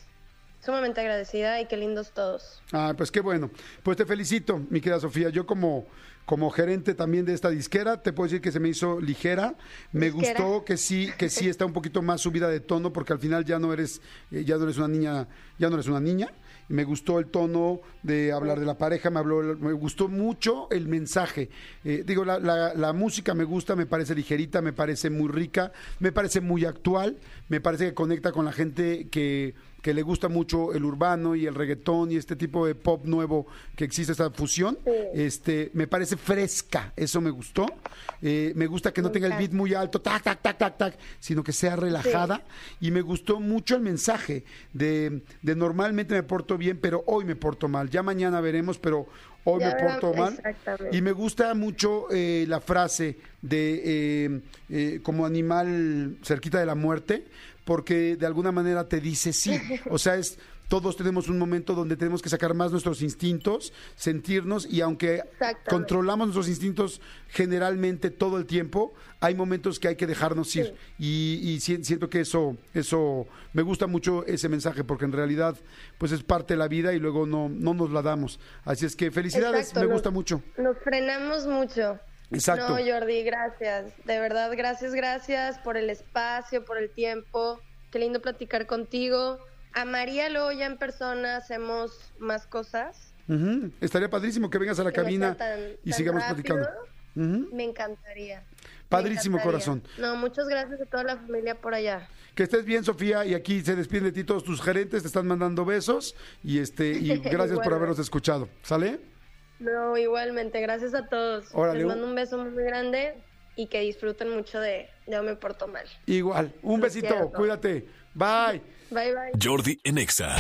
sumamente agradecida y qué lindos todos. Ah, pues qué bueno. Pues te felicito, mi querida Sofía. Yo como, como gerente también de esta disquera, te puedo decir que se me hizo ligera. Me Disquera. gustó que sí, que sí está un poquito más subida de tono, porque al final ya no eres, eh, ya no eres una niña, ya no eres una niña. Me gustó el tono de hablar de la pareja, me habló, me gustó mucho el mensaje. Eh, digo, la, la- la música me gusta, me parece ligerita, me parece muy rica, me parece muy actual, me parece que conecta con la gente que, que le gusta mucho el urbano y el reggaetón y este tipo de pop nuevo que existe, esta fusión. Este, me parece fresca, eso me gustó. Eh, me gusta que no tenga el beat muy alto, tac, tac, tac, tac, tac, sino que sea relajada. Y me gustó mucho el mensaje de, de normalmente me porto bien, pero hoy me porto mal. Ya mañana veremos, pero hoy Ya me porto mal. Y me gusta mucho eh, la frase de eh, eh, como animal cerquita de la muerte, porque de alguna manera te dice sí. O sea, es todos tenemos un momento donde tenemos que sacar más nuestros instintos, sentirnos y aunque controlamos nuestros instintos generalmente todo el tiempo, hay momentos que hay que dejarnos ir y, y si- siento que eso eso me gusta mucho ese mensaje porque en realidad pues es parte de la vida y luego no no nos la damos. Así es que felicidades, Exacto, me nos- gusta mucho. Nos frenamos mucho. Exacto. No, Jordi, gracias. De verdad, gracias, gracias por el espacio, por el tiempo. Qué lindo platicar contigo. A María luego ya en persona hacemos más cosas. Ujú. Estaría padrísimo que vengas a la Que cabina tan- y tan sigamos rápido. platicando. Me encantaría. Me Padrísimo, encantaría. corazón. No, muchas gracias a toda la familia por allá. Que estés bien, Sofía, y aquí se despiden de ti todos tus gerentes, te están mandando besos y este y gracias por habernos escuchado. ¿Sale? No, igualmente, gracias a todos. Órale, Les mando un beso muy grande y que disfruten mucho de de Yo me porto mal. Igual. Un Los besito, quiero. cuídate. Bye. Bye, bye. Jordi en Exa.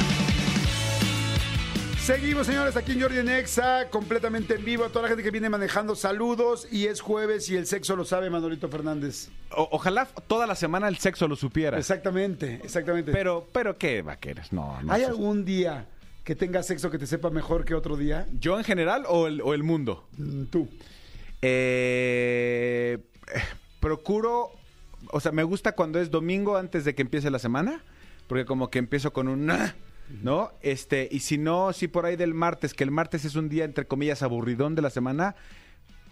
Seguimos, señores, aquí en Jordi en Exa, completamente en vivo. A toda la gente que viene manejando, saludos. Y es jueves y el sexo lo sabe Manolito Fernández. O- ojalá toda la semana el sexo lo supiera. Exactamente, exactamente. Pero, pero qué vaqueras, no. no ¿Hay algún día que tengas sexo que te sepa mejor que otro día? ¿Yo en general o el, o el mundo? Mm, Tú. Eh, eh, procuro, o sea, me gusta cuando es domingo antes de que empiece la semana, porque como que empiezo con un... "Ah", ¿No? Este, y si no, si por ahí del martes, que el martes es un día, entre comillas, aburridón de la semana,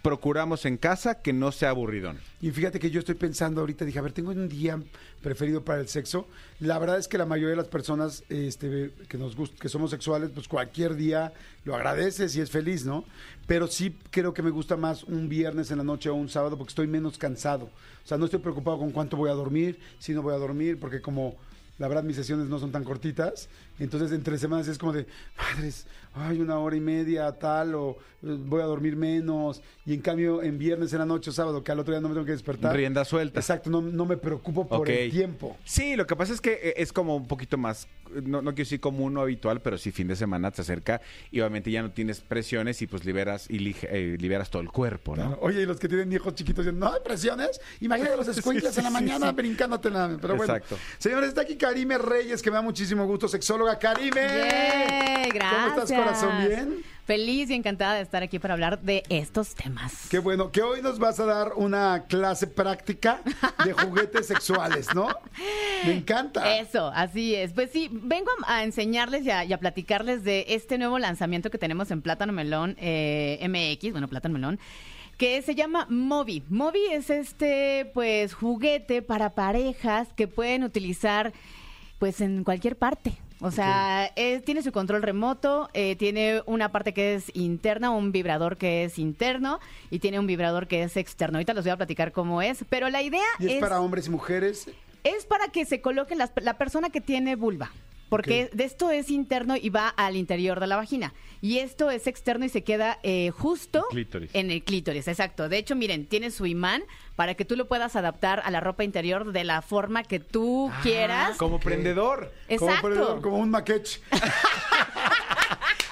procuramos en casa que no sea aburridón. Y fíjate que yo estoy pensando ahorita, dije, a ver, tengo un día preferido para el sexo. La verdad es que la mayoría de las personas este, que nos gust- que somos sexuales, pues cualquier día lo agradeces y es feliz, ¿no? Pero sí creo que me gusta más un viernes en la noche o un sábado porque estoy menos cansado. O sea, no estoy preocupado con cuánto voy a dormir, si no voy a dormir, porque como la verdad mis sesiones no son tan cortitas, entonces entre semanas es como de, madres, ay, una hora y media, tal, o eh, voy a dormir menos, y en cambio en viernes en la noche o sábado, que al otro día no me tengo que despertar. Rienda suelta. Exacto, no, no me preocupo por el tiempo. Sí, lo que pasa es que eh, es como un poquito más, no, no quiero decir como uno habitual, pero sí fin de semana te acerca y obviamente ya no tienes presiones y pues liberas y eh, liberas todo el cuerpo, ¿no? Oye, y los que tienen hijos chiquitos dicen, no hay presiones. Imagínate los escuincles sí, en la mañana sí. brincándote en la... Pero bueno, Exacto. señores, está aquí Karime Reyes, que me da muchísimo gusto, sexóloga. Karime. Gracias. ¿Cómo estás, corazón? ¿Bien? Feliz y encantada de estar aquí para hablar de estos temas. Qué bueno, que hoy nos vas a dar una clase práctica de juguetes sexuales, ¿no? Me encanta. Eso, así es. Pues sí, vengo a, a enseñarles y a, y a platicarles de este nuevo lanzamiento que tenemos en Plátano Melón eh, MX, bueno, Plátano Melón, que se llama Movi. Movi es este, pues, juguete para parejas que pueden utilizar, pues, en cualquier parte. O sea, eh, tiene su control remoto, eh, tiene una parte que es interna, un vibrador que es interno y tiene un vibrador que es externo. Ahorita les voy a platicar cómo es, pero la idea Y es, para hombres y mujeres. es para que se coloque las- la persona que tiene vulva. Porque de esto es interno y va al interior de la vagina. Y esto es externo y se queda eh, justo Clítoris. en el clítoris, exacto. De hecho, miren, tiene su imán para que tú lo puedas adaptar a la ropa interior de la forma que tú quieras. Como prendedor. Como, Exacto. por- como un maquetch.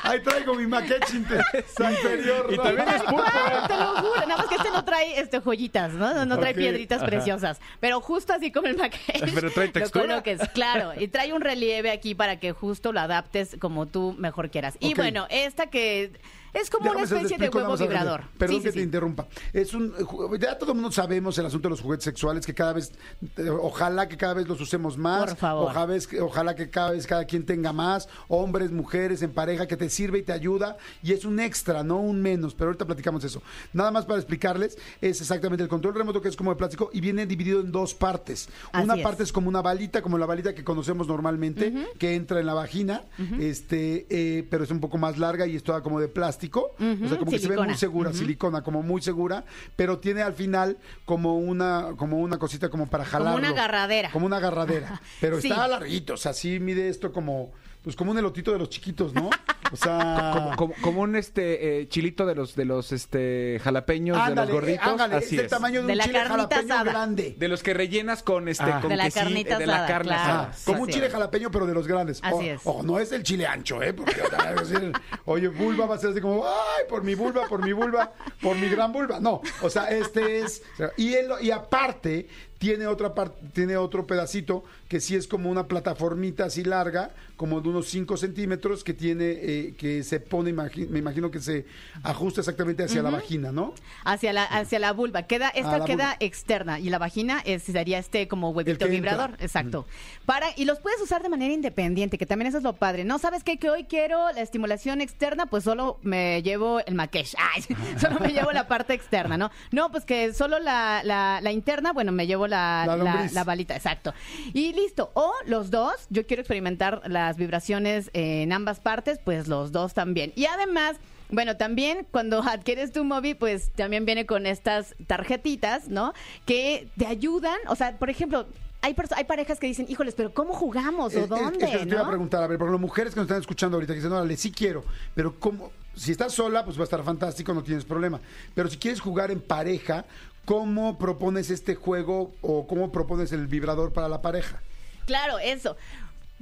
Ahí traigo mi maquetch inter- interior. Y ¿no? también es cual, te lo juro. Nada más que este no trae este, joyitas, ¿no? No, no trae piedritas preciosas. Pero justo así como el maquillaje. Pero trae lo textura. coloques, claro. Y trae un relieve aquí para que justo lo adaptes como tú mejor quieras. Y bueno, esta que es como una especie de huevo vibrador. Perdón Sí, sí, que te sí. interrumpa. Es un ya todo el mundo sabemos el asunto de los juguetes sexuales que cada vez eh, ojalá que cada vez los usemos más. Por favor. Ojalá, ojalá que cada vez cada quien tenga más, hombres, mujeres en pareja que te sirve y te ayuda y es un extra, no un menos, pero ahorita platicamos eso. Nada más para explicarles, es exactamente el control remoto que es como de plástico y viene dividido en dos partes. Así una es. parte es como una balita, como la balita que conocemos normalmente, que entra en la vagina, este, eh, pero es un poco más larga y es toda como de plástico, o sea, como que se ve muy segura, silicona, como muy segura, pero tiene al final como una, como una cosita como para jalarlo. una agarradera. Como una agarradera, pero Sí. está larguito, o sea, sí mide esto como, pues como un elotito de los chiquitos, ¿no? O sea... Como, como- como un este eh, chilito de los de los este jalapeños de Ándale, los gorditos. ándale, Así es del es. tamaño de, De un la chile carnita jalapeño asada. grande. De los que rellenas con este Ah. con De la quesillo, carnita de la asada, carne claro. asada. Ah, como un chile es. jalapeño, pero de los grandes. Así O- es. Ojo, no es el chile ancho, ¿eh? Porque decir, oye, vulva va a ser así como, ay, por mi vulva, por mi vulva, por mi gran vulva. No, o sea, este es. o y, él, y aparte, tiene otra parte, tiene otro pedacito que sí es como una plataformita así larga, como de unos 5 centímetros, que tiene, eh, que se pone, imagi- me imagino que se ajusta exactamente hacia la vagina, ¿no? Hacia la, hacia la vulva. Queda, esta la queda vulva. externa y la vagina es, sería este como huevito entra. vibrador. Exacto. Para, y los puedes usar de manera independiente, que también eso es lo padre. No sabes qué? que hoy quiero la estimulación externa, pues solo me llevo el maquesh. Ay, solo me llevo la parte externa, ¿no? No, pues que solo la, la, la interna, bueno, me llevo la, La la, lombriz. la balita, exacto. Y listo. O los dos, yo quiero experimentar las vibraciones en ambas partes, pues los dos también. Y además. Bueno, también cuando adquieres tu móvil, pues también viene con estas tarjetitas, ¿no? Que te ayudan, o sea, por ejemplo, hay, hay parejas que dicen, híjoles, pero ¿cómo jugamos o Es- es- dónde? te iba a preguntar, a ver, por las mujeres que nos están escuchando ahorita, que dicen, órale, sí quiero, pero ¿cómo? Si estás sola, pues va a estar fantástico, no tienes problema. Pero si quieres jugar en pareja, ¿cómo propones este juego o cómo propones el vibrador para la pareja? Claro, eso.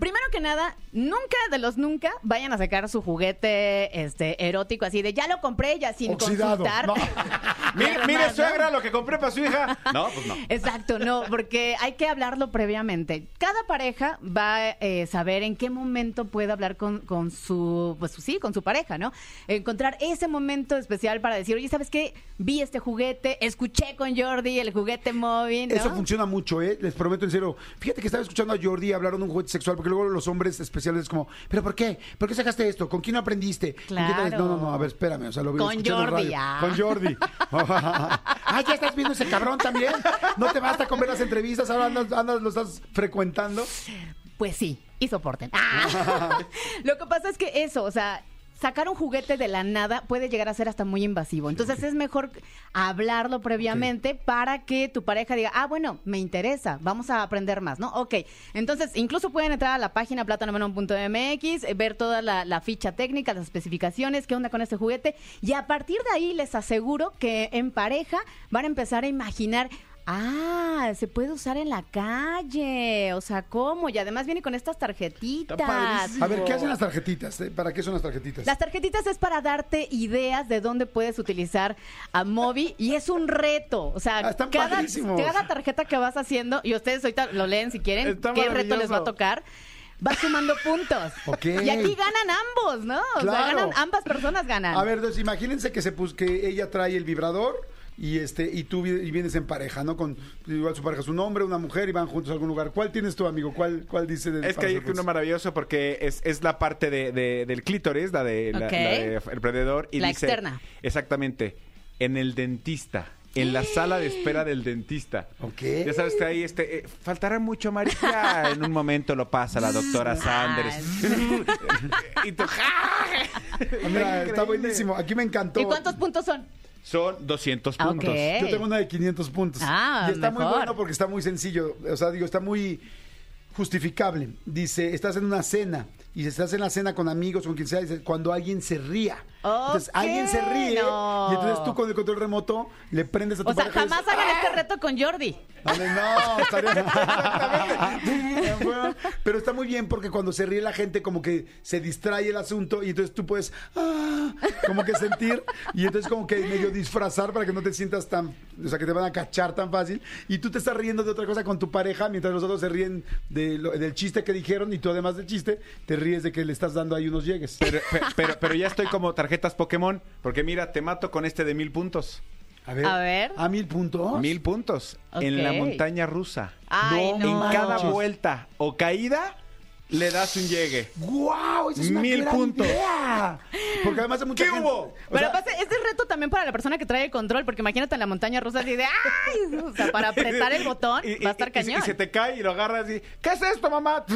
Primero que nada, nunca de los nunca vayan a sacar su juguete este erótico así de ya lo compré ya sin Oxidado. consultar. No. Mire, suegra, lo que compré para su hija. No, pues no. Exacto, no, porque hay que hablarlo previamente. Cada pareja va a eh, saber en qué momento puede hablar con, con su, pues sí, con su pareja, ¿no? Encontrar ese momento especial para decir, oye, ¿sabes qué? Vi este juguete, escuché con Jordi el juguete móvil, ¿no? Eso funciona mucho, ¿eh? Les prometo en serio. Fíjate que estaba escuchando a Jordi hablar de un juguete sexual, porque luego los hombres especiales es como, ¿pero por qué? ¿Por qué sacaste esto? ¿Con quién aprendiste? ¿Con quién tal?" Claro. No, no, no, a ver, espérame, o sea, lo vi Con Jordi, ah. Con Jordi. ah, ya estás viendo ese cabrón también. No te basta con ver las entrevistas, ahora andas, andas- lo estás frecuentando. Pues sí, y soporten. Ah. Lo que pasa es que eso, o sea, sacar un juguete de la nada puede llegar a ser hasta muy invasivo. Entonces es mejor hablarlo previamente para que tu pareja diga, ah, bueno, me interesa, vamos a aprender más, ¿no? Ok, entonces incluso pueden entrar a la página plátanomelon.mx, eh, ver toda la, la ficha técnica, las especificaciones, qué onda con este juguete, y a partir de ahí les aseguro que en pareja van a empezar a imaginar Ah, se puede usar en la calle. O sea, ¿cómo? Y además viene con estas tarjetitas. A ver, ¿qué hacen las tarjetitas? eh? ¿Para qué son las tarjetitas? Las tarjetitas es para darte ideas de dónde puedes utilizar a Mobi y es un reto. O sea, Ah, están cada, padrísimos. cada tarjeta que vas haciendo, y ustedes ahorita lo leen si quieren, Está qué reto les va a maravilloso. tocar. Va sumando puntos. Ok. Y aquí ganan ambos, ¿no? O sea, Claro. ganan, ambas personas ganan. A ver, entonces imagínense que se pus- que ella trae el vibrador y este y tú y vienes en pareja, ¿no? Con igual su pareja es un hombre, una mujer y van juntos a algún lugar. ¿Cuál tienes tú, amigo? ¿Cuál cuál dice de Es que hay hacer uno pues? maravilloso porque es, es la parte de, de- del clítoris, la de, la- la de el predador. Y La dice, externa. Exactamente. En el dentista. En la sala de espera del dentista. Ok. Ya sabes que ahí este, eh, faltará mucho, María. En un momento lo pasa la doctora Sanders. y tú, mira, está buenísimo. Aquí me encantó. ¿Y cuántos puntos son? Son 200 Ah, puntos. Yo tengo una de 500 puntos. Ah, y está muy bueno porque está muy sencillo. O sea, digo, está muy justificable. Dice, estás en una cena y estás en la cena con amigos, con quien sea, dice, cuando alguien se ría. Entonces, Ok, alguien se ríe no. y entonces tú con el control remoto le prendes a tu O sea, pareja jamás dices, hagan este reto con Jordi. Dale, no, estaría exactamente. Pero está muy bien porque cuando se ríe la gente como que se distrae el asunto y entonces tú puedes ah, como que sentir y entonces como que medio disfrazar para que no te sientas tan, o sea, que te van a cachar tan fácil y tú te estás riendo de otra cosa con tu pareja mientras los otros se ríen de lo- del chiste que dijeron y tú además del chiste te ríes de que le estás dando ahí unos llegues. Pero, pe- pero, pero ya estoy como tarjetas Pokémon, porque mira, te mato con este de mil puntos. A ver. A ver. ¿A mil puntos? Mil puntos. En la montaña rusa. Ay, No no. En cada manches. vuelta o caída, le das un llegue. ¡Guau! Esa es una Mil gran puntos. idea. Porque además hay mucha ¿Qué gente- hubo? Pero sea, aparte, este es reto también para la persona que trae el control, porque imagínate en la montaña rusa así de ¡ay! O sea, para apretar el botón Y- y- va a estar y- cañón. Y se te cae y lo agarras y ¿qué es esto, mamá?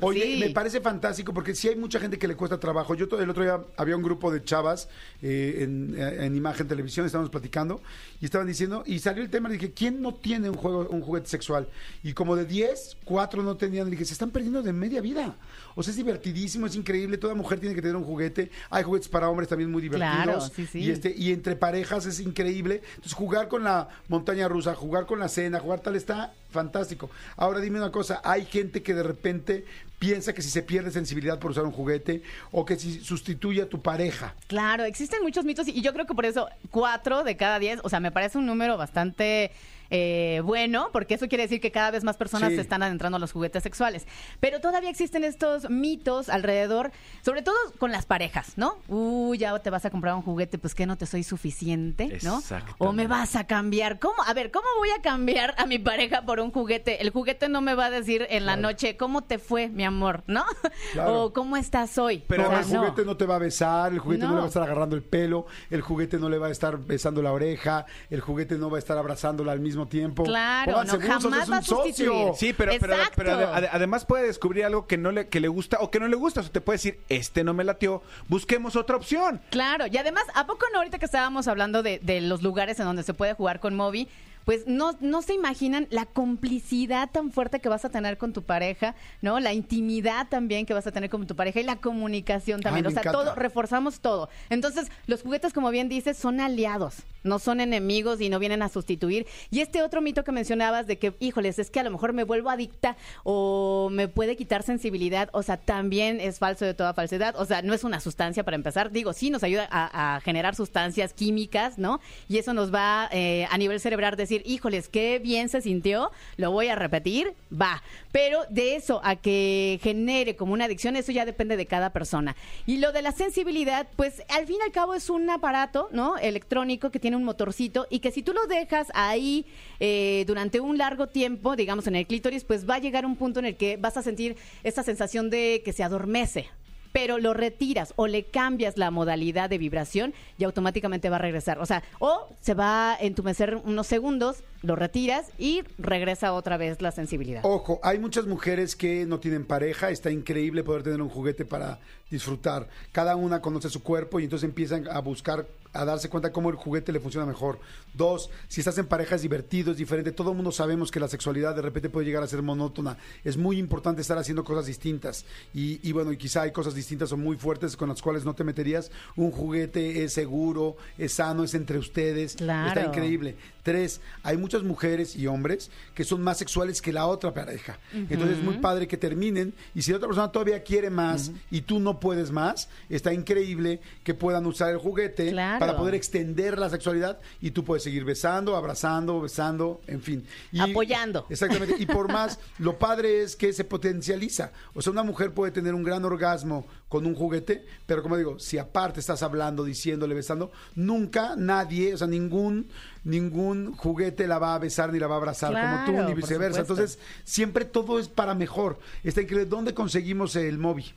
Oye, Sí. me parece fantástico porque sí hay mucha gente que le cuesta trabajo. Yo todo el otro día había un grupo de chavas eh, en, eh, en imagen televisión, estábamos platicando y estaban diciendo, y salió el tema, le dije, ¿quién no tiene un juego, un juguete sexual? Y como de 10, 4 no tenían, le dije, se están perdiendo de media vida. O sea, es divertidísimo, es increíble, toda mujer tiene que tener un juguete. Hay juguetes para hombres también muy divertidos. Claro, sí, sí. Y este, y entre parejas es increíble. Entonces, jugar con la montaña rusa, jugar con la cena, jugar tal está fantástico. Ahora dime una cosa, hay gente que de repente piensa que si se pierde sensibilidad por usar un juguete o que si sustituye a tu pareja. Claro, existen muchos mitos y yo creo que por eso cuatro de cada diez, o sea, me parece un número bastante eh, bueno, porque eso quiere decir que cada vez más personas Sí. se están adentrando a los juguetes sexuales. Pero todavía existen estos mitos alrededor, sobre todo con las parejas, ¿no? Uh, ya te vas a comprar un juguete, pues que no te soy suficiente, ¿no? O me vas a cambiar. ¿Cómo? A ver, ¿cómo voy a cambiar a mi pareja por un juguete? El juguete no me va a decir en la noche, ¿cómo te fue, mi amor? ¿No? Claro. O ¿cómo estás hoy? Pero O sea, el juguete no. te va a besar, el juguete no. No. le va a estar agarrando el pelo, el juguete no le va a estar besando la oreja, el juguete no va a estar abrazándola al mismo tiempo. Claro, Pónganse no, buzos, jamás es va a un socio. sustituir. Sí, pero, pero, pero ade- ade- además puede descubrir algo que no le, que le gusta o que no le gusta. O sea, te puede decir, este no me latió, busquemos otra opción. Claro, y además, ¿a poco no ahorita que estábamos hablando de, de los lugares en donde se puede jugar con Moby? Pues no, no se imaginan la complicidad tan fuerte que vas a tener con tu pareja, ¿no? La intimidad también que vas a tener con tu pareja y la comunicación también. Ay, o sea, encanta. todo, reforzamos todo. Entonces, los juguetes, como bien dices, son aliados, no son enemigos y no vienen a sustituir. Y este otro mito que mencionabas de que, híjoles, es que a lo mejor me vuelvo adicta o me puede quitar sensibilidad, o sea, también es falso de toda falsedad. O sea, no es una sustancia para empezar. Digo, sí nos ayuda a, a generar sustancias químicas, ¿no? Y eso nos va eh, a nivel cerebral decir, híjoles, qué bien se sintió, lo voy a repetir, va. Pero de eso a que genere como una adicción, eso ya depende de cada persona. Y lo de la sensibilidad, pues al fin y al cabo es un aparato, ¿no? Electrónico que tiene un motorcito y que si tú lo dejas ahí eh, durante un largo tiempo, digamos en el clítoris, pues va a llegar un punto en el que vas a sentir esta sensación de que se adormece. Pero lo retiras o le cambias la modalidad de vibración y automáticamente va a regresar. O sea, o se va a entumecer unos segundos, lo retiras y regresa otra vez la sensibilidad. Ojo, hay muchas mujeres que no tienen pareja, está increíble poder tener un juguete para disfrutar. Cada una conoce su cuerpo y entonces empiezan a buscar, a darse cuenta cómo el juguete le funciona mejor. Dos, si estás en pareja es divertido, es diferente. Todo el mundo sabemos que la sexualidad de repente puede llegar a ser monótona. Es muy importante estar haciendo cosas distintas. Y, y bueno, y quizá hay cosas distintas o muy fuertes con las cuales no te meterías. Un juguete es seguro, es sano, es entre ustedes. Claro. Está increíble. Tres, hay muchas mujeres y hombres que son más sexuales que la otra pareja. Entonces es muy padre que terminen y si la otra persona todavía quiere más y tú no puedes más, está increíble que puedan usar el juguete Claro. para poder extender la sexualidad y tú puedes seguir besando, abrazando, besando, en fin. Y- Apoyando. Exactamente. Y por más, lo padre es que se potencializa. O sea, una mujer puede tener un gran orgasmo con un juguete, pero como digo, si aparte estás hablando, diciéndole, besando, nunca nadie, o sea, ningún ningún juguete la va a besar ni la va a abrazar como tú ni viceversa. Entonces, siempre todo es para mejor. Está increíble. ¿Dónde conseguimos el móvil?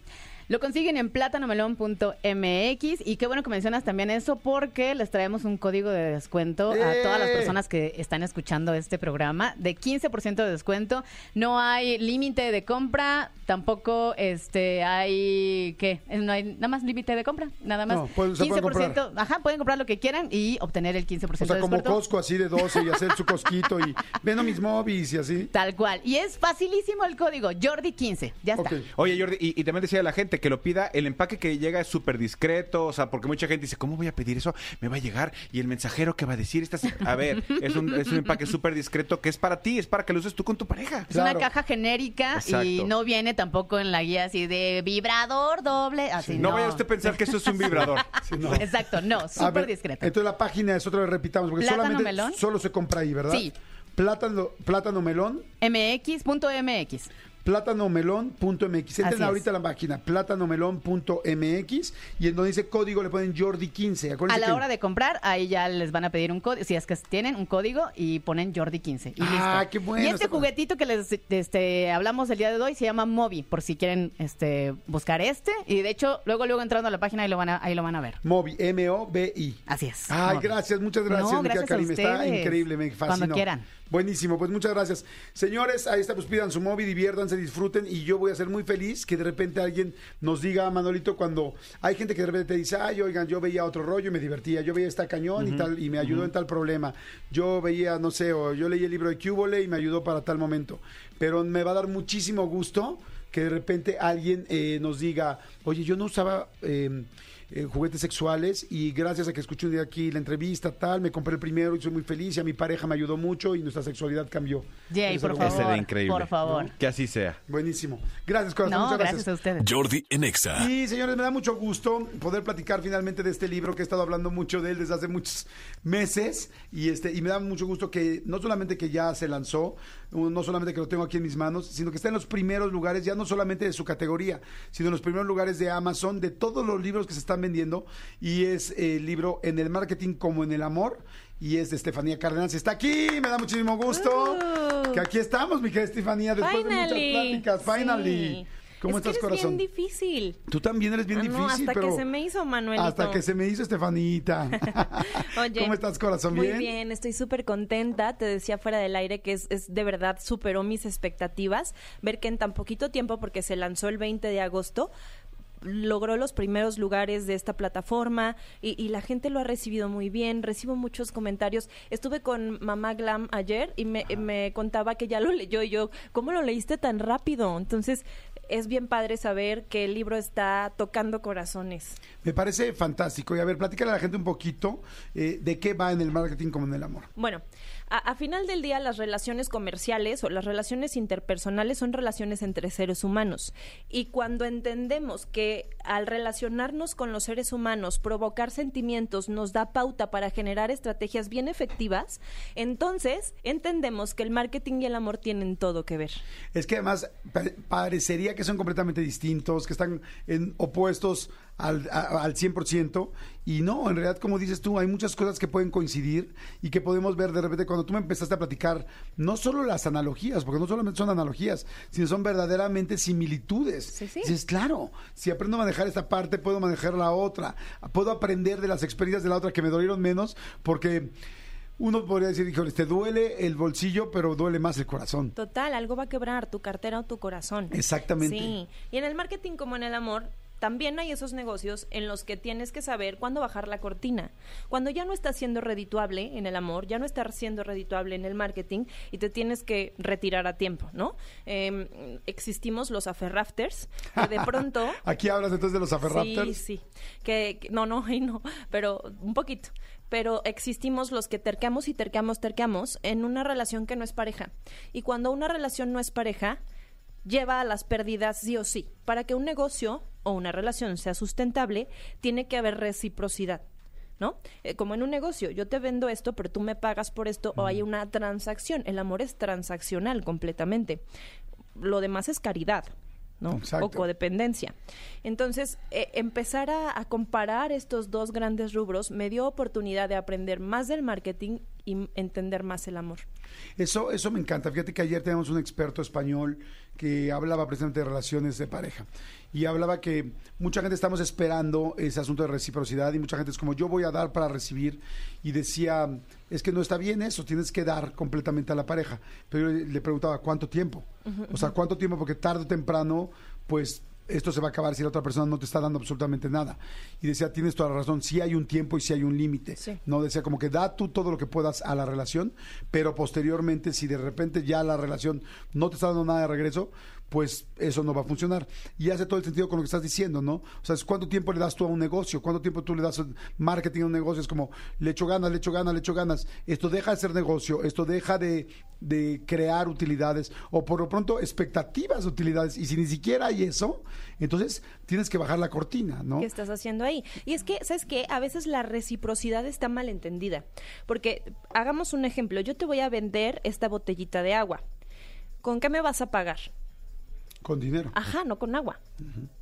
Lo consiguen en plátanomelón.mx y qué bueno que mencionas también eso porque les traemos un código de descuento a todas las ¡Eh! personas que están escuchando este programa de 15% de descuento. No hay límite de compra, tampoco este hay ¿qué? No hay nada más límite de compra, nada más. No, pueden 15%, comprar. ajá, pueden comprar lo que quieran y obtener el 15% O sea, de como descuento. Costco así de 12 y hacer su cosquito y vendo mis movies y así. Tal cual. Y es facilísimo el código, Jordi15. Ya está. Oye, Jordi, y, y también decía a la gente que lo pida, el empaque que llega es súper discreto, o sea, porque mucha gente dice, ¿cómo voy a pedir eso? Me va a llegar, y el mensajero que va a decir, Estás... a ver, es un, es un empaque súper discreto que es para ti, es para que lo uses tú con tu pareja. Es una caja genérica y no viene tampoco en la guía así de vibrador doble. Así No, no. vaya usted a pensar que eso es un vibrador. Sí, no. Exacto, no, súper discreto. Entonces la página es otra vez repitamos, porque Plátano solamente melón. solo se compra ahí, ¿verdad? Sí. Plátano, plátano melón, mx.mx. plátanomelón.mx. Entren Así es. ahorita a la página plátanomelón.mx y en donde dice código le ponen Jordi15. A Acuérdense la hora de comprar, ahí ya les van a pedir un código, si es que tienen un código y ponen Jordi15. Y Ah, listo. qué bueno, Y este juguetito que les este, hablamos el día de hoy se llama Mobi, por si quieren este, buscar este. Y de hecho, luego luego entrando a la página ahí lo van a, ahí lo van a ver. Mobi, M-O-B-I. Así es. Ay, Mobi. gracias, muchas gracias, No, gracias a Karim. Está increíble, me fascinó. Cuando quieran. Buenísimo, pues muchas gracias. Señores, ahí está, pues pidan su móvil, diviértanse, disfruten y yo voy a ser muy feliz que de repente alguien nos diga, Manolito, cuando hay gente que de repente te dice, ay, oigan, yo veía otro rollo y me divertía, yo veía esta cañón y tal, y me ayudó en tal problema. Yo veía, no sé, o yo leí el libro de Cúbole y me ayudó para tal momento. Pero me va a dar muchísimo gusto que de repente alguien eh, nos diga, oye, yo no usaba... eh, eh, juguetes sexuales y gracias a que escuché un día aquí la entrevista tal, me compré el primero y soy muy feliz y a mi pareja me ayudó mucho y nuestra sexualidad cambió. Jay, por favor. De increíble. Por favor. Que así sea. Buenísimo. Gracias, corazón. No, muchas gracias gracias. a ustedes. Jordi en Exa. Y señores, me da mucho gusto poder platicar finalmente de este libro que he estado hablando mucho de él desde hace muchos meses y este y me da mucho gusto que no solamente que ya se lanzó, no solamente que lo tengo aquí en mis manos, sino que está en los primeros lugares, ya no solamente de su categoría, sino en los primeros lugares de Amazon, de todos los libros que se están vendiendo y es el libro En el marketing como en el amor y es de Estefanía Cárdenas. Está aquí, me da muchísimo gusto. Uh. Que aquí estamos, mi querida Estefanía, después de muchas pláticas. Finally. Sí. ¿Cómo es que estás, eres corazón? bien difícil. Tú también eres bien Ah, difícil, no, hasta pero... que se me hizo, Manuelito. Hasta que se me hizo Estefanita. Oye, ¿Cómo estás, corazón? Muy ¿Bien? bien, estoy súper contenta. Te decía fuera del aire que es, es de verdad superó mis expectativas. Ver que en tan poquito tiempo, porque se lanzó el 20 de agosto, logró los primeros lugares de esta plataforma y, y la gente lo ha recibido muy bien. Recibo muchos comentarios. Estuve con Mamá Glam ayer y me, me contaba que ya lo leyó y yo, ¿cómo lo leíste tan rápido? Entonces, es bien padre saber que el libro está tocando corazones. Me parece fantástico. Y a ver, platícale a la gente un poquito eh, de qué va en el marketing como en el amor. Bueno, a, final del día las relaciones comerciales o las relaciones interpersonales son relaciones entre seres humanos. Y cuando entendemos que al relacionarnos con los seres humanos, provocar sentimientos nos da pauta para generar estrategias bien efectivas, entonces entendemos que el marketing y el amor tienen todo que ver. Es que además pa- parecería que son completamente distintos, que están en opuestos al, a- al 100%. Y no, en realidad, como dices tú, hay muchas cosas que pueden coincidir y que podemos ver de repente cuando tú me empezaste a platicar, no solo las analogías, porque no solamente son analogías, sino son verdaderamente similitudes. Sí, sí. Dices, claro, si aprendo a manejar esta parte, puedo manejar la otra. Puedo aprender de las experiencias de la otra que me dolieron menos, porque uno podría decir, híjole, te duele el bolsillo, pero duele más el corazón. Total, algo va a quebrar tu cartera o tu corazón. Exactamente. Sí, y en el marketing como en el amor, también hay esos negocios en los que tienes que saber cuándo bajar la cortina. Cuando ya no está siendo redituable en el amor, ya no está siendo redituable en el marketing y te tienes que retirar a tiempo, ¿no? Eh, existimos los aferrafters, que de pronto... Aquí hablas entonces de los aferraptors. Sí, sí. Que, que- no, no, no, pero un poquito. Pero existimos los que tercamos y tercamos, tercamos en una relación que no es pareja. Y cuando una relación no es pareja, lleva a las pérdidas sí o sí. Para que un negocio o una relación sea sustentable, tiene que haber reciprocidad. ¿No? Eh, como en un negocio, yo te vendo esto, pero tú me pagas por esto, o hay una transacción. El amor es transaccional completamente. Lo demás es caridad. ¿no? Exacto. O codependencia. Entonces, eh, empezar a, a comparar estos dos grandes rubros me dio oportunidad de aprender más del marketing y entender más el amor. Eso, eso me encanta. Fíjate que ayer tenemos un experto español que hablaba precisamente de relaciones de pareja. Y hablaba que mucha gente estamos esperando ese asunto de reciprocidad y mucha gente es como yo voy a dar para recibir. Y decía, es que no está bien eso, tienes que dar completamente a la pareja. Pero yo le preguntaba, ¿cuánto tiempo? O sea, ¿cuánto tiempo? Porque tarde o temprano, pues esto se va a acabar si la otra persona no te está dando absolutamente nada. Y decía, tienes toda la razón, sí hay un tiempo y sí hay un límite. Sí. No decía como que da tú todo lo que puedas a la relación, pero posteriormente si de repente ya la relación no te está dando nada de regreso, pues eso no va a funcionar. Y hace todo el sentido con lo que estás diciendo, ¿no? O sea, es cuánto tiempo le das tú a un negocio, cuánto tiempo tú le das marketing a un negocio, es como le echo ganas, le echo ganas, le echo ganas. Esto deja de ser negocio, esto deja de, de crear utilidades o por lo pronto expectativas de utilidades. Y si ni siquiera hay eso, entonces tienes que bajar la cortina, ¿no? ¿Qué estás haciendo ahí? Y es que, ¿sabes qué? A veces la reciprocidad está mal entendida. Porque, hagamos un ejemplo, yo te voy a vender esta botellita de agua. ¿Con qué me vas a pagar? Con dinero. Ajá, no con agua.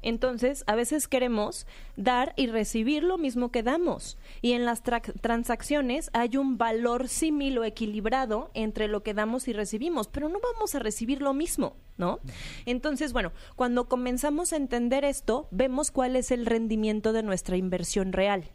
Entonces, a veces queremos dar y recibir lo mismo que damos. Y en las tra- transacciones hay un valor símil o equilibrado entre lo que damos y recibimos, pero no vamos a recibir lo mismo, ¿no? Entonces, bueno, cuando comenzamos a entender esto, vemos cuál es el rendimiento de nuestra inversión real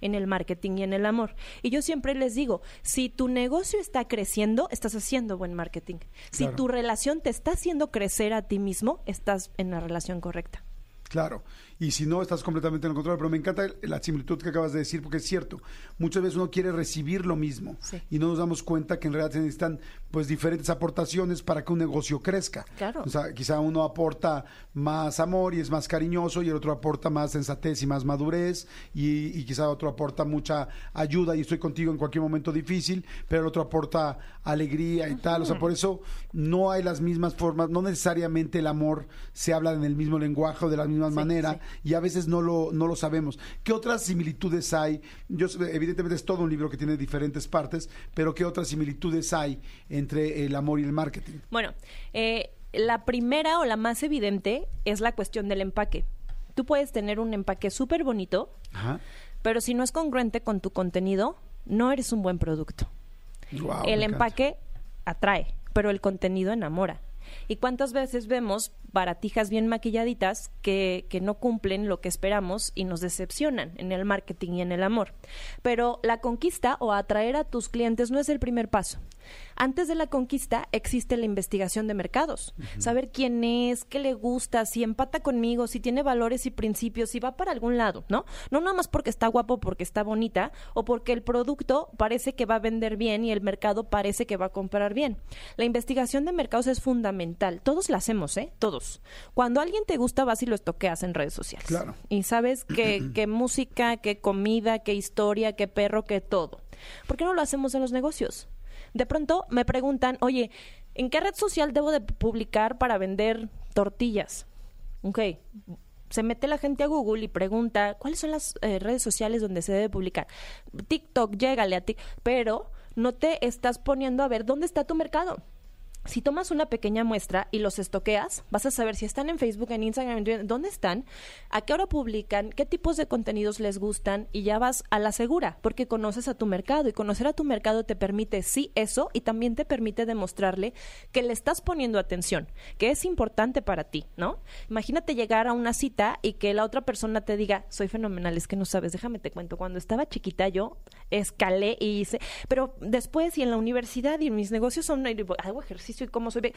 en el marketing y en el amor. Y yo siempre les digo, si tu negocio está creciendo, estás haciendo buen marketing. Si Claro. tu relación te está haciendo crecer a ti mismo, estás en la relación correcta. Claro. Y si no, estás completamente en el control. Pero me encanta la similitud que acabas de decir, porque es cierto. Muchas veces uno quiere recibir lo mismo Sí. y no nos damos cuenta que en realidad se necesitan pues diferentes aportaciones para que un negocio crezca. Claro. O sea, quizá uno aporta más amor y es más cariñoso y el otro aporta más sensatez y más madurez y, y quizá otro aporta mucha ayuda y estoy contigo en cualquier momento difícil, pero el otro aporta alegría y tal. O sea, por eso no hay las mismas formas, no necesariamente el amor se habla en el mismo lenguaje o de la misma Sí, manera sí. Y a veces no lo, no lo sabemos. ¿Qué otras similitudes hay? Yo, evidentemente es todo un libro que tiene diferentes partes, pero ¿qué otras similitudes hay entre el amor y el marketing? Bueno, eh, la primera o la más evidente es la cuestión del empaque. Tú puedes tener un empaque súper bonito, Ajá. pero si no es congruente con tu contenido, no eres un buen producto. El encanta. empaque atrae, pero el contenido enamora. ¿Y cuántas veces vemos baratijas bien maquilladitas que, que no cumplen lo que esperamos y nos decepcionan en el marketing y en el amor? Pero la conquista o atraer a tus clientes no es el primer paso. Antes de la conquista existe la investigación de mercados. Saber quién es, qué le gusta, si empata conmigo, si tiene valores y principios, si va para algún lado, ¿no? No nada más porque está guapo, porque está bonita o porque el producto parece que va a vender bien y el mercado parece que va a comprar bien. La investigación de mercados es fundamental. Todos la hacemos, ¿eh? Todos. Cuando alguien te gusta, vas y lo estoqueas en redes sociales. Claro. Y sabes que, que música, que comida, que historia, que perro, que todo. ¿Por qué no lo hacemos en los negocios? De pronto me preguntan, oye, ¿en qué red social debo de publicar para vender tortillas? Ok, se mete la gente a Google y pregunta, ¿cuáles son las eh, redes sociales donde se debe publicar? TikTok, llégale a ti, pero no te estás poniendo a ver dónde está tu mercado. Si tomas una pequeña muestra y los estoqueas, vas a saber si están en Facebook, en Instagram, en Twitter, dónde están, a qué hora publican, qué tipos de contenidos les gustan y ya vas a la segura, porque conoces a tu mercado y conocer a tu mercado te permite sí eso y también te permite demostrarle que le estás poniendo atención, que es importante para ti, ¿no? Imagínate llegar a una cita y que la otra persona te diga, soy fenomenal, es que no sabes, déjame te cuento, cuando estaba chiquita yo escalé y hice, pero después y en la universidad y en mis negocios son, hago ejercicio y cómo soy.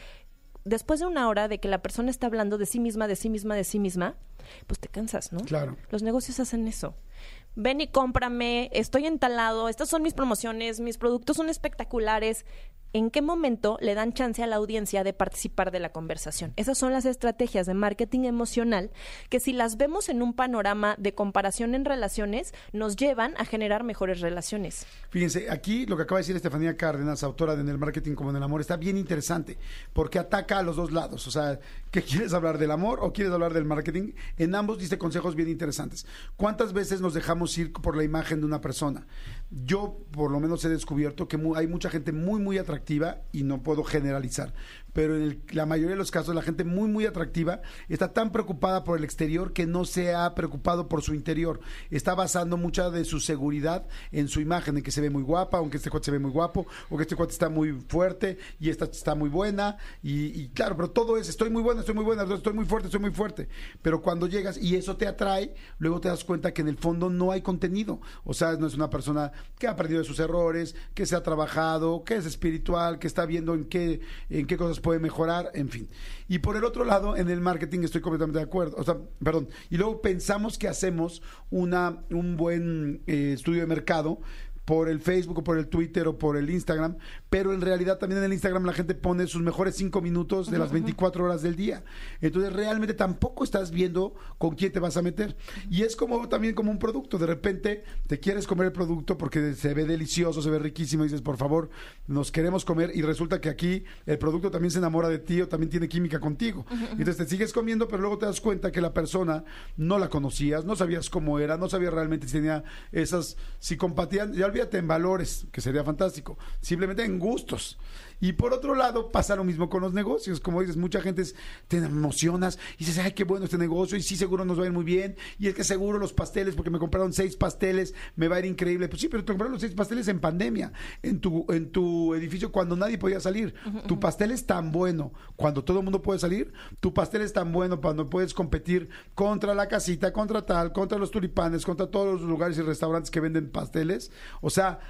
Después de una hora de que la persona está hablando de sí misma, de sí misma, de sí misma, pues te cansas, ¿no? Claro. Los negocios hacen eso. Ven y cómprame, estoy entalado, estas son mis promociones, mis productos son espectaculares. ¿En qué momento le dan chance a la audiencia de participar de la conversación? Esas son las estrategias de marketing emocional que si las vemos en un panorama de comparación en relaciones, nos llevan a generar mejores relaciones. Fíjense, aquí lo que acaba de decir Estefanía Cárdenas, autora de En el marketing como en el amor, está bien interesante, porque ataca a los dos lados. O sea, ¿qué quieres hablar del amor o quieres hablar del marketing? En ambos dice consejos bien interesantes. ¿Cuántas veces nos dejamos ir por la imagen de una persona? Yo, por lo menos, he descubierto que hay mucha gente muy, muy atractiva y no puedo generalizar, pero en el- la mayoría de los casos la gente muy, muy atractiva está tan preocupada por el exterior que no se ha preocupado por su interior. Está basando mucha de su seguridad en su imagen, en que se ve muy guapa, aunque este cuate se ve muy guapo, o que este cuate está muy fuerte y esta está muy buena. Y, claro, pero todo es, estoy muy buena, estoy muy buena, estoy muy fuerte, estoy muy fuerte. Pero cuando llegas y eso te atrae, luego te das cuenta que en el fondo no hay contenido. O sea, no es una persona que ha aprendido de sus errores, que se ha trabajado, que es espiritual, que está viendo en qué, en qué cosas puede mejorar, en fin. Y por el otro lado, en el marketing estoy completamente de acuerdo. O sea, perdón. Y luego pensamos que hacemos una, un buen eh, estudio de mercado por el Facebook o por el Twitter o por el Instagram, pero en realidad también en el Instagram la gente pone sus mejores cinco minutos de las 24 horas del día. Entonces realmente tampoco estás viendo con quién te vas a meter. Y es como también como un producto. De repente te quieres comer el producto porque se ve delicioso, se ve riquísimo y dices, por favor, nos queremos comer y resulta que aquí el producto también se enamora de ti o también tiene química contigo. Entonces te sigues comiendo, pero luego te das cuenta que la persona no la conocías, no sabías cómo era, no sabías realmente si tenía esas, si compartían, ya olvídate en valores, que sería fantástico, simplemente en gustos. Y por otro lado, pasa lo mismo con los negocios. Como dices, mucha gente es- te emocionas y dices, ay, qué bueno este negocio y sí, seguro nos va a ir muy bien. Y es que seguro los pasteles, porque me compraron seis pasteles, me va a ir increíble. Pues sí, pero te compraron los seis pasteles en pandemia, en tu, en tu edificio cuando nadie podía salir. Tu pastel es tan bueno cuando todo el mundo puede salir. Tu pastel es tan bueno cuando puedes competir contra la casita, contra tal, contra los tulipanes, contra todos los lugares y restaurantes que venden pasteles. O sea,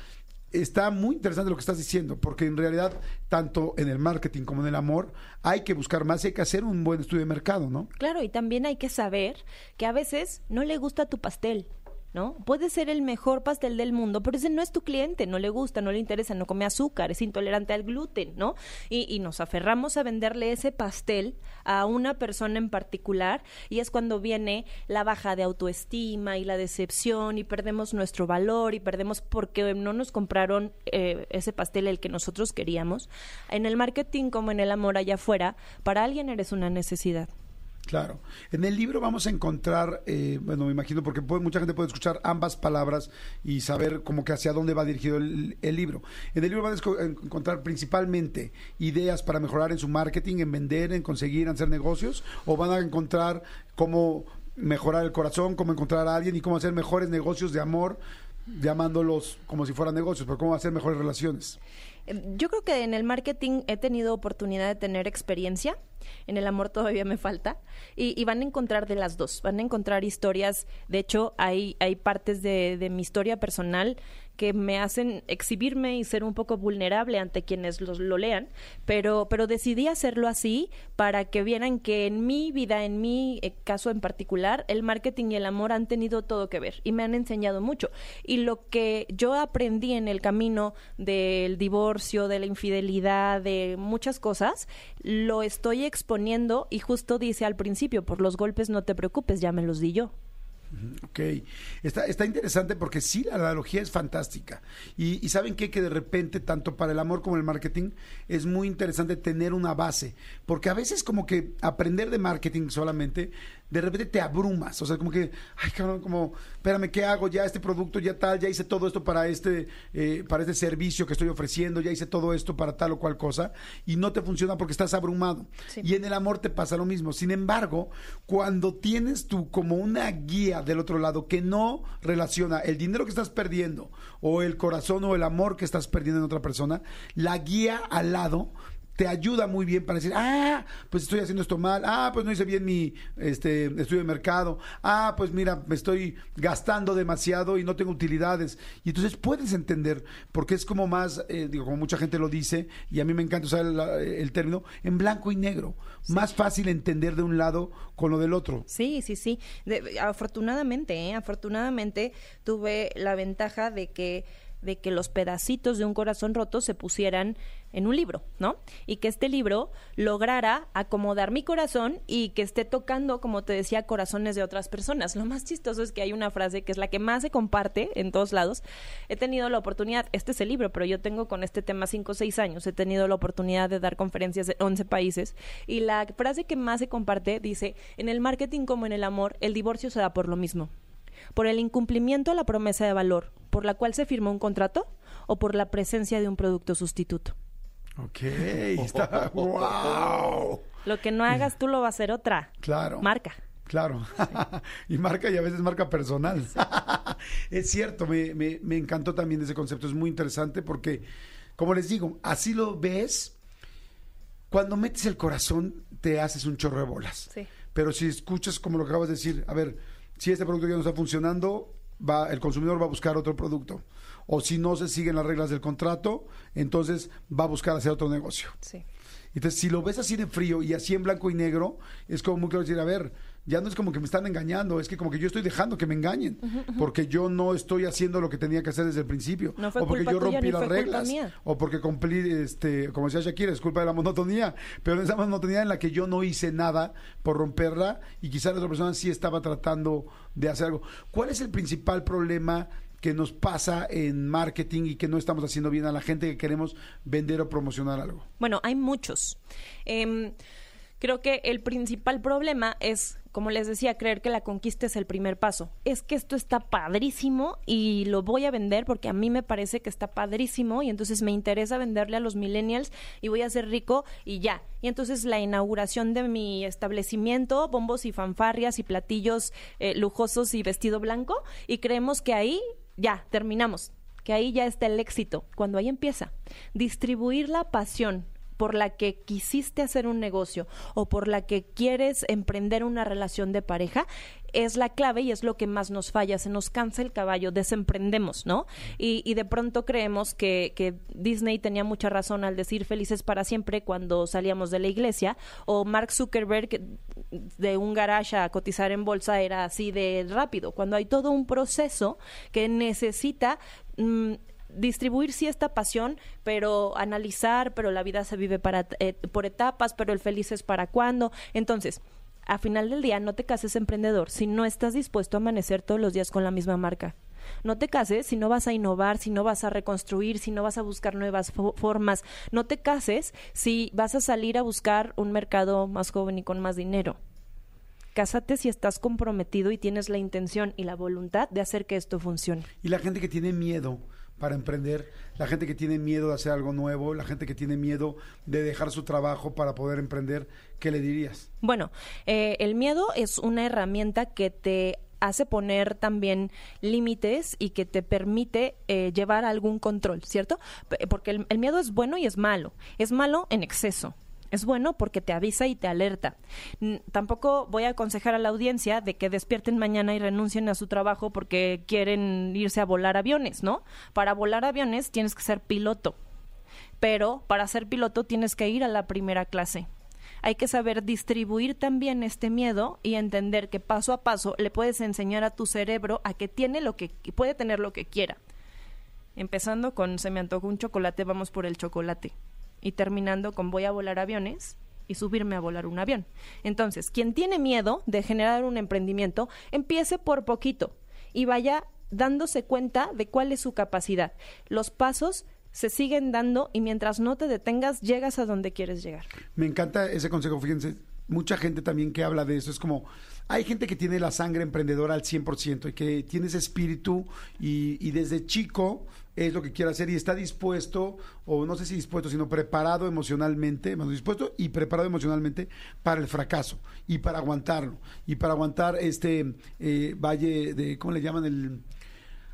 Está muy interesante lo que estás diciendo, porque en realidad, tanto en el marketing como en el amor, hay que buscar más y hay que hacer un buen estudio de mercado, ¿no? Claro, y también hay que saber que a veces no le gusta tu pastel. ¿No? Puede ser el mejor pastel del mundo, pero ese no es tu cliente, no le gusta, no le interesa, no come azúcar, es intolerante al gluten, ¿no? Y, nos aferramos a venderle ese pastel a una persona en particular y es cuando viene la baja de autoestima y la decepción y perdemos nuestro valor y perdemos porque no nos compraron eh, ese pastel el que nosotros queríamos. En el marketing como en el amor allá afuera, para alguien eres una necesidad. Claro. En el libro vamos a encontrar, eh, bueno, me imagino, porque puede- mucha gente puede escuchar ambas palabras y saber como que hacia dónde va dirigido el, el libro. En el libro van a encontrar principalmente ideas para mejorar en su marketing, en vender, en conseguir, en hacer negocios, o van a encontrar cómo mejorar el corazón, cómo encontrar a alguien y cómo hacer mejores negocios de amor, llamándolos como si fueran negocios, pero cómo hacer mejores relaciones. Yo creo que en el marketing he tenido oportunidad de tener experiencia. En el amor todavía me falta. Y, y van a encontrar de las dos. Van a encontrar historias. De hecho, hay, hay partes de, de mi historia personal que me hacen exhibirme y ser un poco vulnerable ante quienes los, lo lean. Pero, pero decidí hacerlo así para que vieran que en mi vida, en mi eh, caso en particular, el marketing y el amor han tenido todo que ver y me han enseñado mucho. Y lo que yo aprendí en el camino del divorcio, de la infidelidad, de muchas cosas, lo estoy exponiendo y justo dice al principio, por los golpes no te preocupes, ya me los di yo. Ok, está, está interesante porque sí, la analogía es fantástica. Y, y saben qué? que de repente, tanto para el amor como el marketing, es muy interesante tener una base. Porque a veces como que aprender de marketing solamente, de repente te abrumas. O sea, como que, ay, cabrón, como, espérame, ¿qué hago? Ya este producto, ya tal, ya hice todo esto para este, eh, para este servicio que estoy ofreciendo, ya hice todo esto para tal o cual cosa, y no te funciona porque estás abrumado. Sí. Y en el amor te pasa lo mismo. Sin embargo, cuando tienes tú como una guía del otro lado que no relaciona el dinero que estás perdiendo o el corazón o el amor que estás perdiendo en otra persona, la guía al lado te ayuda muy bien para decir, ah, pues estoy haciendo esto mal, ah, pues no hice bien mi este, estudio de mercado, ah, pues mira, me estoy gastando demasiado y no tengo utilidades. Y entonces puedes entender, porque es como más, eh, digo, como mucha gente lo dice, y a mí me encanta usar el, el término, en blanco y negro. Más fácil entender de un lado con lo del otro. Sí, sí, sí. De- afortunadamente, ¿eh? afortunadamente tuve la ventaja de que de que los pedacitos de un corazón roto se pusieran en un libro, ¿no? Y que este libro lograra acomodar mi corazón y que esté tocando, como te decía, corazones de otras personas. Lo más chistoso es que hay una frase que es la que más se comparte en todos lados. He tenido la oportunidad, este es el libro, pero yo tengo con este tema 5 o 6 años, he tenido la oportunidad de dar conferencias en 11 países y la frase que más se comparte dice, en el marketing como en el amor, el divorcio se da por lo mismo por el incumplimiento a la promesa de valor, por la cual se firmó un contrato o por la presencia de un producto sustituto. Ok, está. ¡Wow! Lo que no hagas tú lo va a hacer otra. Claro. Marca. Claro. y marca y a veces marca personal. es cierto, me, me, me encantó también ese concepto. Es muy interesante porque, como les digo, así lo ves. Cuando metes el corazón, te haces un chorro de bolas. Sí. Pero si escuchas como lo que acabas de decir, a ver, si este producto ya no está funcionando, va, el consumidor va a buscar otro producto. O si no se siguen las reglas del contrato, entonces va a buscar hacer otro negocio. Sí. Entonces, si lo ves así de frío y así en blanco y negro, es como muy claro decir, a ver, ya no es como que me están engañando, es que como que yo estoy dejando que me engañen, porque yo no estoy haciendo lo que tenía que hacer desde el principio, No fue o porque yo rompí las reglas, o porque cumplí, este, como decía Shakira, es culpa de la monotonía, pero en esa monotonía en la que yo no hice nada por romperla y quizás la otra persona sí estaba tratando de hacer algo. ¿Cuál es el principal problema? Que nos pasa en marketing y que no estamos haciendo bien a la gente que queremos vender o promocionar algo. Bueno, hay muchos. Em, creo que el principal problema es, como les decía, creer que la conquista es el primer paso. Es que esto está padrísimo y lo voy a vender porque a mí me parece que está padrísimo y entonces me interesa venderle a los millennials y voy a ser rico y ya. Y entonces la inauguración de mi establecimiento, bombos y fanfarrias y platillos eh, lujosos y vestido blanco y creemos que ahí ya terminamos que ahí ya está el éxito, cuando ahí empieza. Distribuir la pasión por la que quisiste hacer un negocio o por la que quieres emprender una relación de pareja es la clave y es lo que más nos falla. Se nos cansa el caballo, desemprendemos, ¿no? Y, y de pronto creemos que, Disney tenía mucha razón al decir felices para siempre cuando salíamos de la iglesia o Mark Zuckerberg de un garage a cotizar en bolsa era así de rápido, cuando hay todo un proceso que necesita mm, distribuir sí esta pasión, pero analizar, pero la vida se vive para, eh, por etapas, pero el feliz es para cuándo. Entonces, a final del día, no te cases emprendedor si no estás dispuesto a amanecer todos los días con la misma marca. No te cases si no vas a innovar, si no vas a reconstruir, si no vas a buscar nuevas fo- formas. No te cases si vas a salir a buscar un mercado más joven y con más dinero. Cásate si estás comprometido y tienes la intención y la voluntad de hacer que esto funcione. Y la gente que tiene miedo para emprender, la gente que tiene miedo de hacer algo nuevo, la gente que tiene miedo de dejar su trabajo para poder emprender, ¿qué le dirías? Bueno, eh, el miedo es una herramienta que te hace poner también límites y que te permite eh, llevar algún control, ¿cierto? Porque el, el miedo es bueno y es malo. Es malo en exceso. Es bueno porque te avisa y te alerta. Tampoco voy a aconsejar a la audiencia de que despierten mañana y renuncien a su trabajo porque quieren irse a volar aviones, ¿no? Para volar aviones tienes que ser piloto pero para ser piloto tienes que ir a la primera clase. Hay que saber distribuir también este miedo y entender que paso a paso le puedes enseñar a tu cerebro a que tiene lo que puede tener lo que quiera. Empezando con se me antojó un chocolate, vamos por el chocolate. Y terminando con voy a volar aviones y subirme a volar un avión. Entonces, quien tiene miedo de generar un emprendimiento, empiece por poquito y vaya dándose cuenta de cuál es su capacidad. Los pasos se siguen dando y mientras no te detengas, llegas a donde quieres llegar. Me encanta ese consejo, fíjense, mucha gente también que habla de eso, es como, hay gente que tiene la sangre emprendedora al 100% y que tiene ese espíritu y, y desde chico es lo que quiere hacer y está dispuesto, o no sé si dispuesto, sino preparado emocionalmente, más dispuesto y preparado emocionalmente para el fracaso y para aguantarlo y para aguantar este eh, valle de, ¿cómo le llaman? El,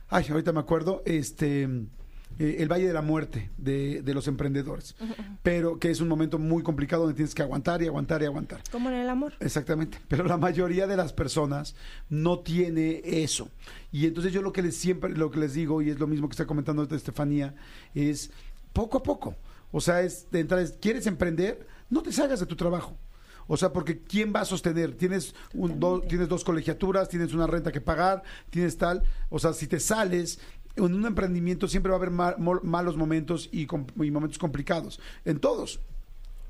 ay, ahorita me acuerdo, este eh, el Valle de la Muerte de, de los emprendedores, pero que es un momento muy complicado donde tienes que aguantar y aguantar y aguantar. Como en el amor. Exactamente, pero la mayoría de las personas no tiene eso. Y entonces yo lo que les siempre lo que les digo y es lo mismo que está comentando Estefanía es poco a poco. O sea, es de entrada, es, ¿quieres emprender? No te salgas de tu trabajo. O sea, porque ¿quién va a sostener? Tienes, un, do- tienes dos colegiaturas, tienes una renta que pagar, tienes tal. O sea, si te sales, en un emprendimiento siempre va a haber malos momentos y, y momentos complicados. En todos.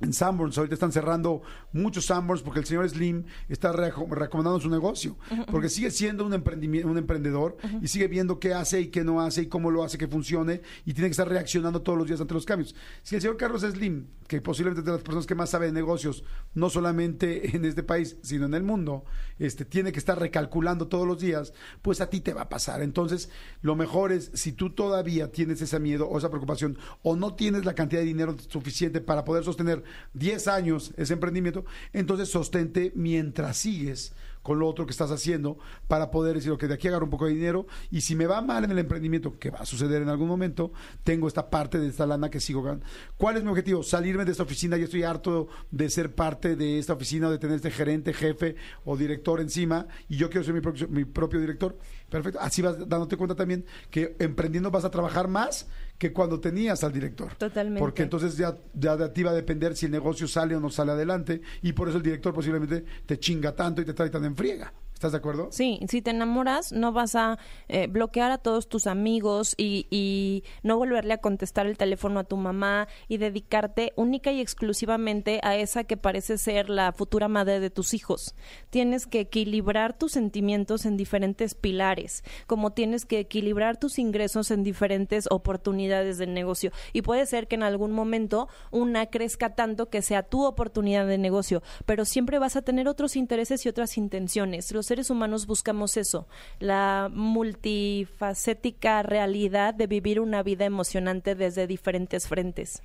En Sanborns. Ahorita están cerrando muchos Sanborns porque el señor Slim está reco- recomendando su negocio. Porque sigue siendo un, emprendimi- un emprendedor y sigue viendo qué hace y qué no hace y cómo lo hace que funcione y tiene que estar reaccionando todos los días ante los cambios. Si el señor Carlos Slim, que posiblemente es de las personas que más sabe de negocios, no solamente en este país, sino en el mundo, este, tiene que estar recalculando todos los días, pues a ti te va a pasar. Entonces, lo mejor es, si tú todavía tienes ese miedo o esa preocupación o no tienes la cantidad de dinero suficiente para poder sostener 10 años ese emprendimiento, entonces sostente mientras sigues con lo otro que estás haciendo para poder decir, ok, de aquí agarro un poco de dinero y si me va mal en el emprendimiento, que va a suceder en algún momento, tengo esta parte de esta lana que sigo ganando. ¿Cuál es mi objetivo? Salirme de esta oficina, ya estoy harto de ser parte de esta oficina, de tener este gerente, jefe o director encima y yo quiero ser mi propio, mi propio director. Perfecto. Así vas dándote cuenta también que emprendiendo vas a trabajar más que cuando tenías al director. Totalmente. Porque entonces ya, ya de ti va a depender si el negocio sale o no sale adelante y por eso el director posiblemente te chinga tanto y te trae tan en friega. ¿Estás de acuerdo? Sí, si te enamoras, no vas a eh, bloquear a todos tus amigos y, no volverle a contestar el teléfono a tu mamá y dedicarte única y exclusivamente a esa que parece ser la futura madre de tus hijos. Tienes que equilibrar tus sentimientos en diferentes pilares, como tienes que equilibrar tus ingresos en diferentes oportunidades de negocio. Y puede ser que en algún momento una crezca tanto que sea tu oportunidad de negocio, pero siempre vas a tener otros intereses y otras intenciones. Seres humanos buscamos eso, la multifacética realidad de vivir una vida emocionante desde diferentes frentes.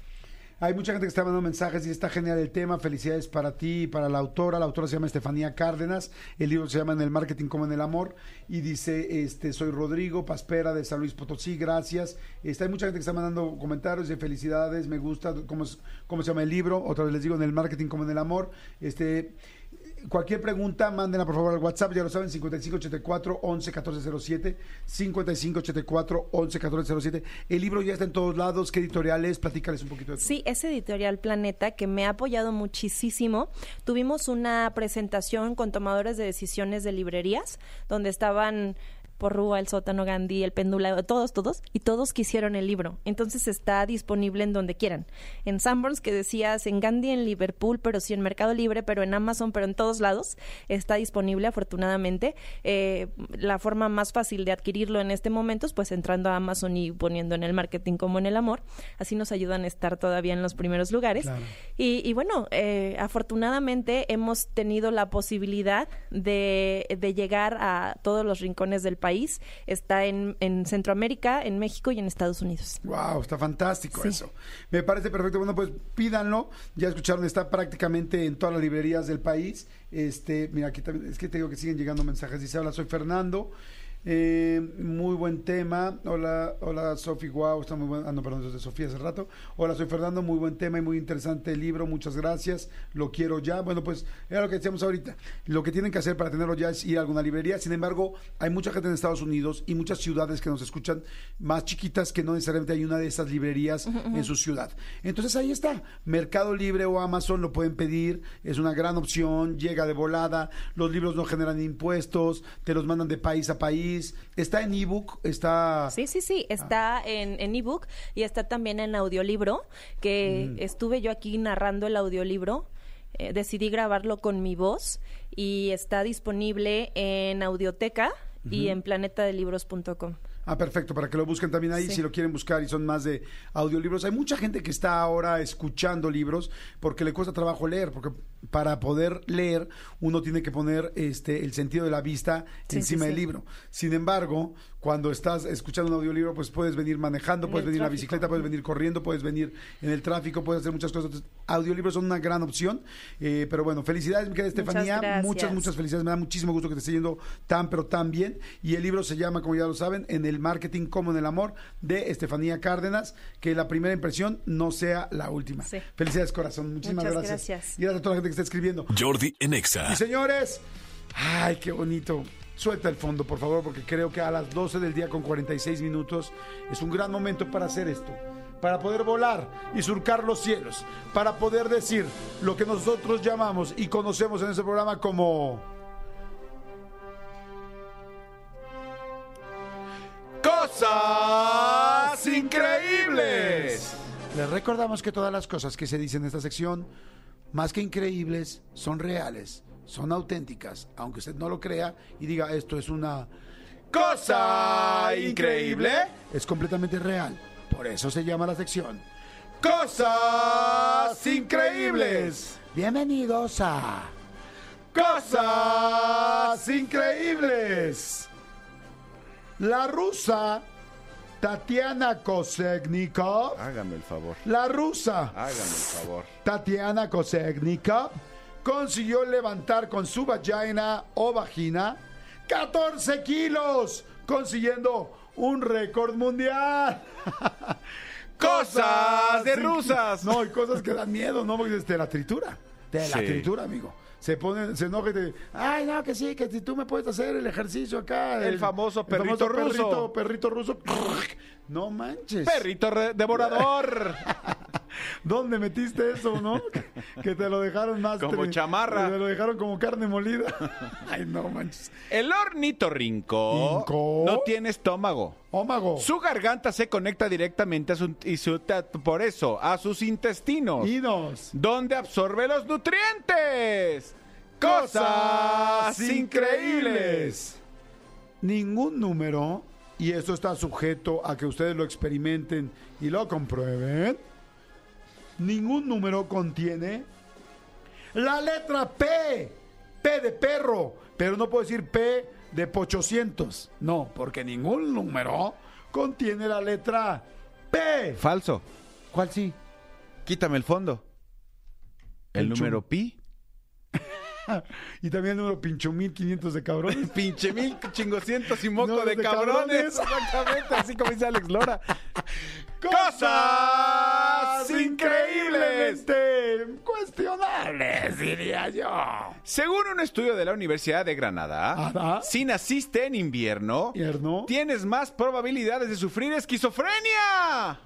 Hay mucha gente que está mandando mensajes y está genial el tema. Felicidades para ti y para la autora. La autora se llama Estefanía Cárdenas. El libro se llama En el marketing como en el amor. Y dice, este, soy Rodrigo Paspera de San Luis Potosí. Gracias. Este, hay mucha gente que está mandando comentarios de felicidades. Me gusta cómo, cómo se llama el libro. Otra vez les digo, En el marketing como en el amor. Este, Cualquier pregunta, mándenla por favor al WhatsApp, ya lo saben, 5584 111407, 5584 111407. El libro ya está en todos lados. ¿Qué editorial es? Platícales un poquito de eso. Sí, es Editorial Planeta que me ha apoyado muchísimo. Tuvimos una presentación con tomadores de decisiones de librerías donde estaban Porrúa, el sótano Gandhi, el péndulo, todos, todos, y todos quisieron el libro. Entonces está disponible en donde quieran. En Sanborns, que decías, en Gandhi, en Liverpool, pero sí en Mercado Libre, pero en Amazon, pero en todos lados, está disponible afortunadamente. Eh, la forma más fácil de adquirirlo en este momento es pues entrando a Amazon y poniendo en el marketing como en el amor. Así nos ayudan a estar todavía en los primeros lugares. Claro. Y, y bueno, eh, afortunadamente hemos tenido la posibilidad de, de llegar a todos los rincones del país. Está en, en Centroamérica, en México y en Estados Unidos. Wow, está fantástico Sí. eso. Me parece perfecto. Bueno, pues pídanlo. Ya escucharon, está prácticamente en todas las librerías del país. Este, mira, aquí también, es que te digo que siguen llegando mensajes. Dice, hola, soy Fernando. Eh, muy buen tema. Hola, hola, Sofi, wow, está muy bueno. Ah, no, perdón, es de Sofía hace rato. Hola, soy Fernando, muy buen tema y muy interesante el libro. Muchas gracias. Lo quiero ya. Bueno, pues era lo que decíamos ahorita. Lo que tienen que hacer para tenerlo ya es ir a alguna librería. Sin embargo, hay mucha gente en Estados Unidos y muchas ciudades que nos escuchan más chiquitas que no necesariamente hay una de esas librerías en su ciudad. Entonces ahí está. Mercado Libre o Amazon lo pueden pedir. Es una gran opción. Llega de volada. Los libros no generan impuestos. Te los mandan de país a país. Está en ebook. Está. Sí, sí, sí, está en, en ebook y está también en audiolibro, que estuve yo aquí narrando el audiolibro. eh, decidí grabarlo con mi voz y está disponible en audioteca y en planetadelibros.com. Ah, perfecto, para que lo busquen también ahí Sí. si lo quieren buscar y son más de audiolibros. Hay mucha gente que está ahora escuchando libros porque le cuesta trabajo leer, porque para poder leer uno tiene que poner este el sentido de la vista Sí, encima sí, del sí. libro. Sin embargo, cuando estás escuchando un audiolibro, pues puedes venir manejando, En puedes venir en la bicicleta, puedes venir corriendo, puedes venir en el tráfico, puedes hacer muchas cosas. Entonces, audiolibros son una gran opción. Eh, pero bueno, felicidades, mi querida Estefanía. Muchas, muchas felicidades. Me da muchísimo gusto que te esté yendo tan, pero tan bien. Y el libro se llama, como ya lo saben, En el marketing como en el amor, de Estefanía Cárdenas. Que la primera impresión no sea la última. Felicidades, corazón. Muchísimas Muchas gracias. gracias. Y gracias a toda la gente que está escribiendo. Jordi en Exa. Y señores, ay, qué bonito. Suelta el fondo, por favor, porque creo que a las 12 del día con 46 minutos es un gran momento para hacer esto. Para poder volar y surcar los cielos. Para poder decir lo que nosotros llamamos y conocemos en este programa como... Cosas increíbles. Les recordamos que todas las cosas que se dicen en esta sección, más que increíbles, son reales, son auténticas, aunque usted no lo crea y diga esto es una Cosa increíble. es completamente real. Por eso se llama la sección. Cosas increíbles. Bienvenidos a Cosas Increíbles. La rusa Tatiana Kosegnikov, Hágame el favor. la rusa Hágame el favor. Tatiana Kosegnikov consiguió levantar con su vagina o vagina 14 kilos, consiguiendo un récord mundial. Cosas de rusas. No, y cosas que dan miedo, ¿no? Porque te la tritura. Te la Sí. tritura, amigo. Se pone, se enoja y te ay, no, que sí, que si tú me puedes hacer el ejercicio acá. El famoso perrito ruso. Perrito, perrito ruso. No manches. Perrito devorador. ¿Dónde metiste eso, no? Que, te lo dejaron más. Como chamarra. Te lo dejaron como carne molida. Ay, no manches. El ornitorrinco ¿Rinco? no tiene estómago. Ómago. Su garganta se conecta directamente a su, y su- por eso a sus intestinos, Inos. donde absorbe los nutrientes. Cosas increíbles. Ningún número, y esto está sujeto a que ustedes lo experimenten y lo comprueben, ningún número contiene la letra P. P de perro. Pero no puedo decir P de pochocientos. No, porque ningún número contiene la letra P. Falso. ¿Cuál sí? Quítame el fondo. El, número pi. Y también el número pincho 1500 de cabrones. Pinche mil chingocientos y moco No, de, de cabrones. cabrones. Exactamente, así como dice Alex Lora. Cosas increíbles. increíblemente cuestionables, diría yo. Según un estudio de la Universidad de Granada, Ajá. si naciste en invierno, ¿Invierno? tienes más probabilidades de sufrir esquizofrenia.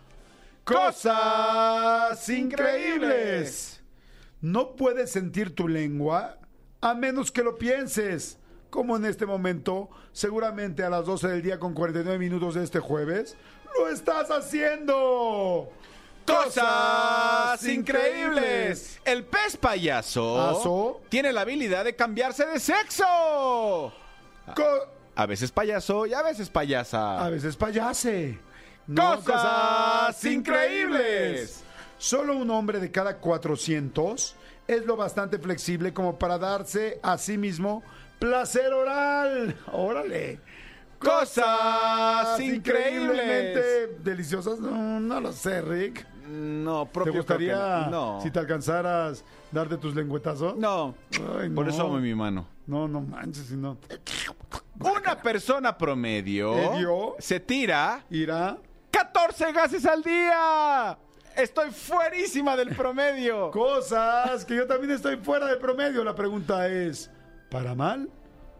Cosas increíbles. No puedes sentir tu lengua a menos que lo pienses. Como en este momento, seguramente a las 12 del día con 49 minutos de este jueves, lo estás haciendo. Cosas increíbles. El pez payaso tiene la habilidad de cambiarse de sexo. Co- A veces payaso y a veces payasa. a veces payase. No, Cosas increíbles. Solo un hombre de cada 400 es lo bastante flexible como para darse a sí mismo placer oral. Órale. Cosas increíblemente deliciosas. No, no lo sé, Rick. No, ¿Te propio creo gustaría, no. si te alcanzaras, darte tus lengüetazos? No. Ay, Por eso amo mi mano. No, no manches, si no. Una persona promedio ¿Medio? se tira Irá. 14 gases al día. Estoy fuerísima del promedio. Cosas que yo también estoy fuera del promedio. La pregunta es, ¿para mal?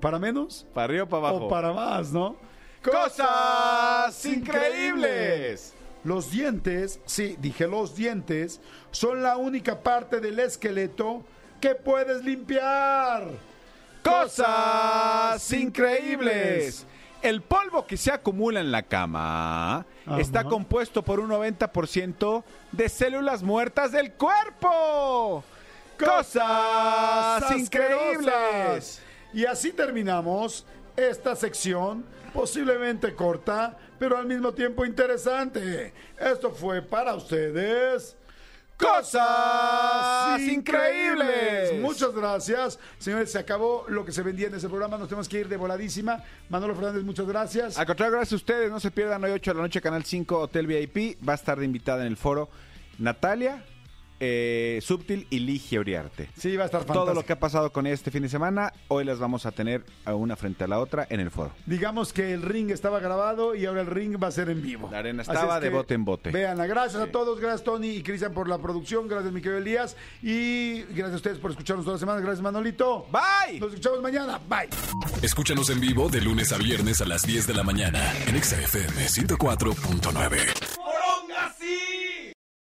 ¿Para menos? para arriba o para abajo. O para más, ¿no? Cosas increíbles. Los dientes, sí, dije los dientes, son la única parte del esqueleto que puedes limpiar. Cosas increíbles. El polvo que se acumula en la cama Ajá. está compuesto por un 90% de células muertas del cuerpo. Cosas increíbles. Y así terminamos esta sección, posiblemente corta, pero al mismo tiempo interesante. Esto fue para ustedes. Cosas increíbles. Muchas gracias. Señores, se acabó lo que se vendía en ese programa. Nos tenemos que ir de voladísima. Manolo Fernández, muchas gracias. Al contrario, gracias a ustedes. No se pierdan hoy 8 de la noche, Canal 5, Hotel VIP. Va a estar de invitada en el foro Natalia, eh, Subtil y Ligia Uriarte. Sí, va a estar fantástico. Todo lo que ha pasado con este fin de semana, hoy las vamos a tener a una frente a la otra en el foro. Digamos que el ring estaba grabado y ahora el ring va a ser en vivo. La arena estaba es de bote en bote. Vean, gracias a todos, gracias Tony y Cristian por la producción, gracias mi querido Elías y gracias a ustedes por escucharnos todas las semanas, gracias Manolito. Bye. Nos escuchamos mañana, bye. Escúchanos en vivo de lunes a viernes a las 10 de la mañana en Exa FM 104.9.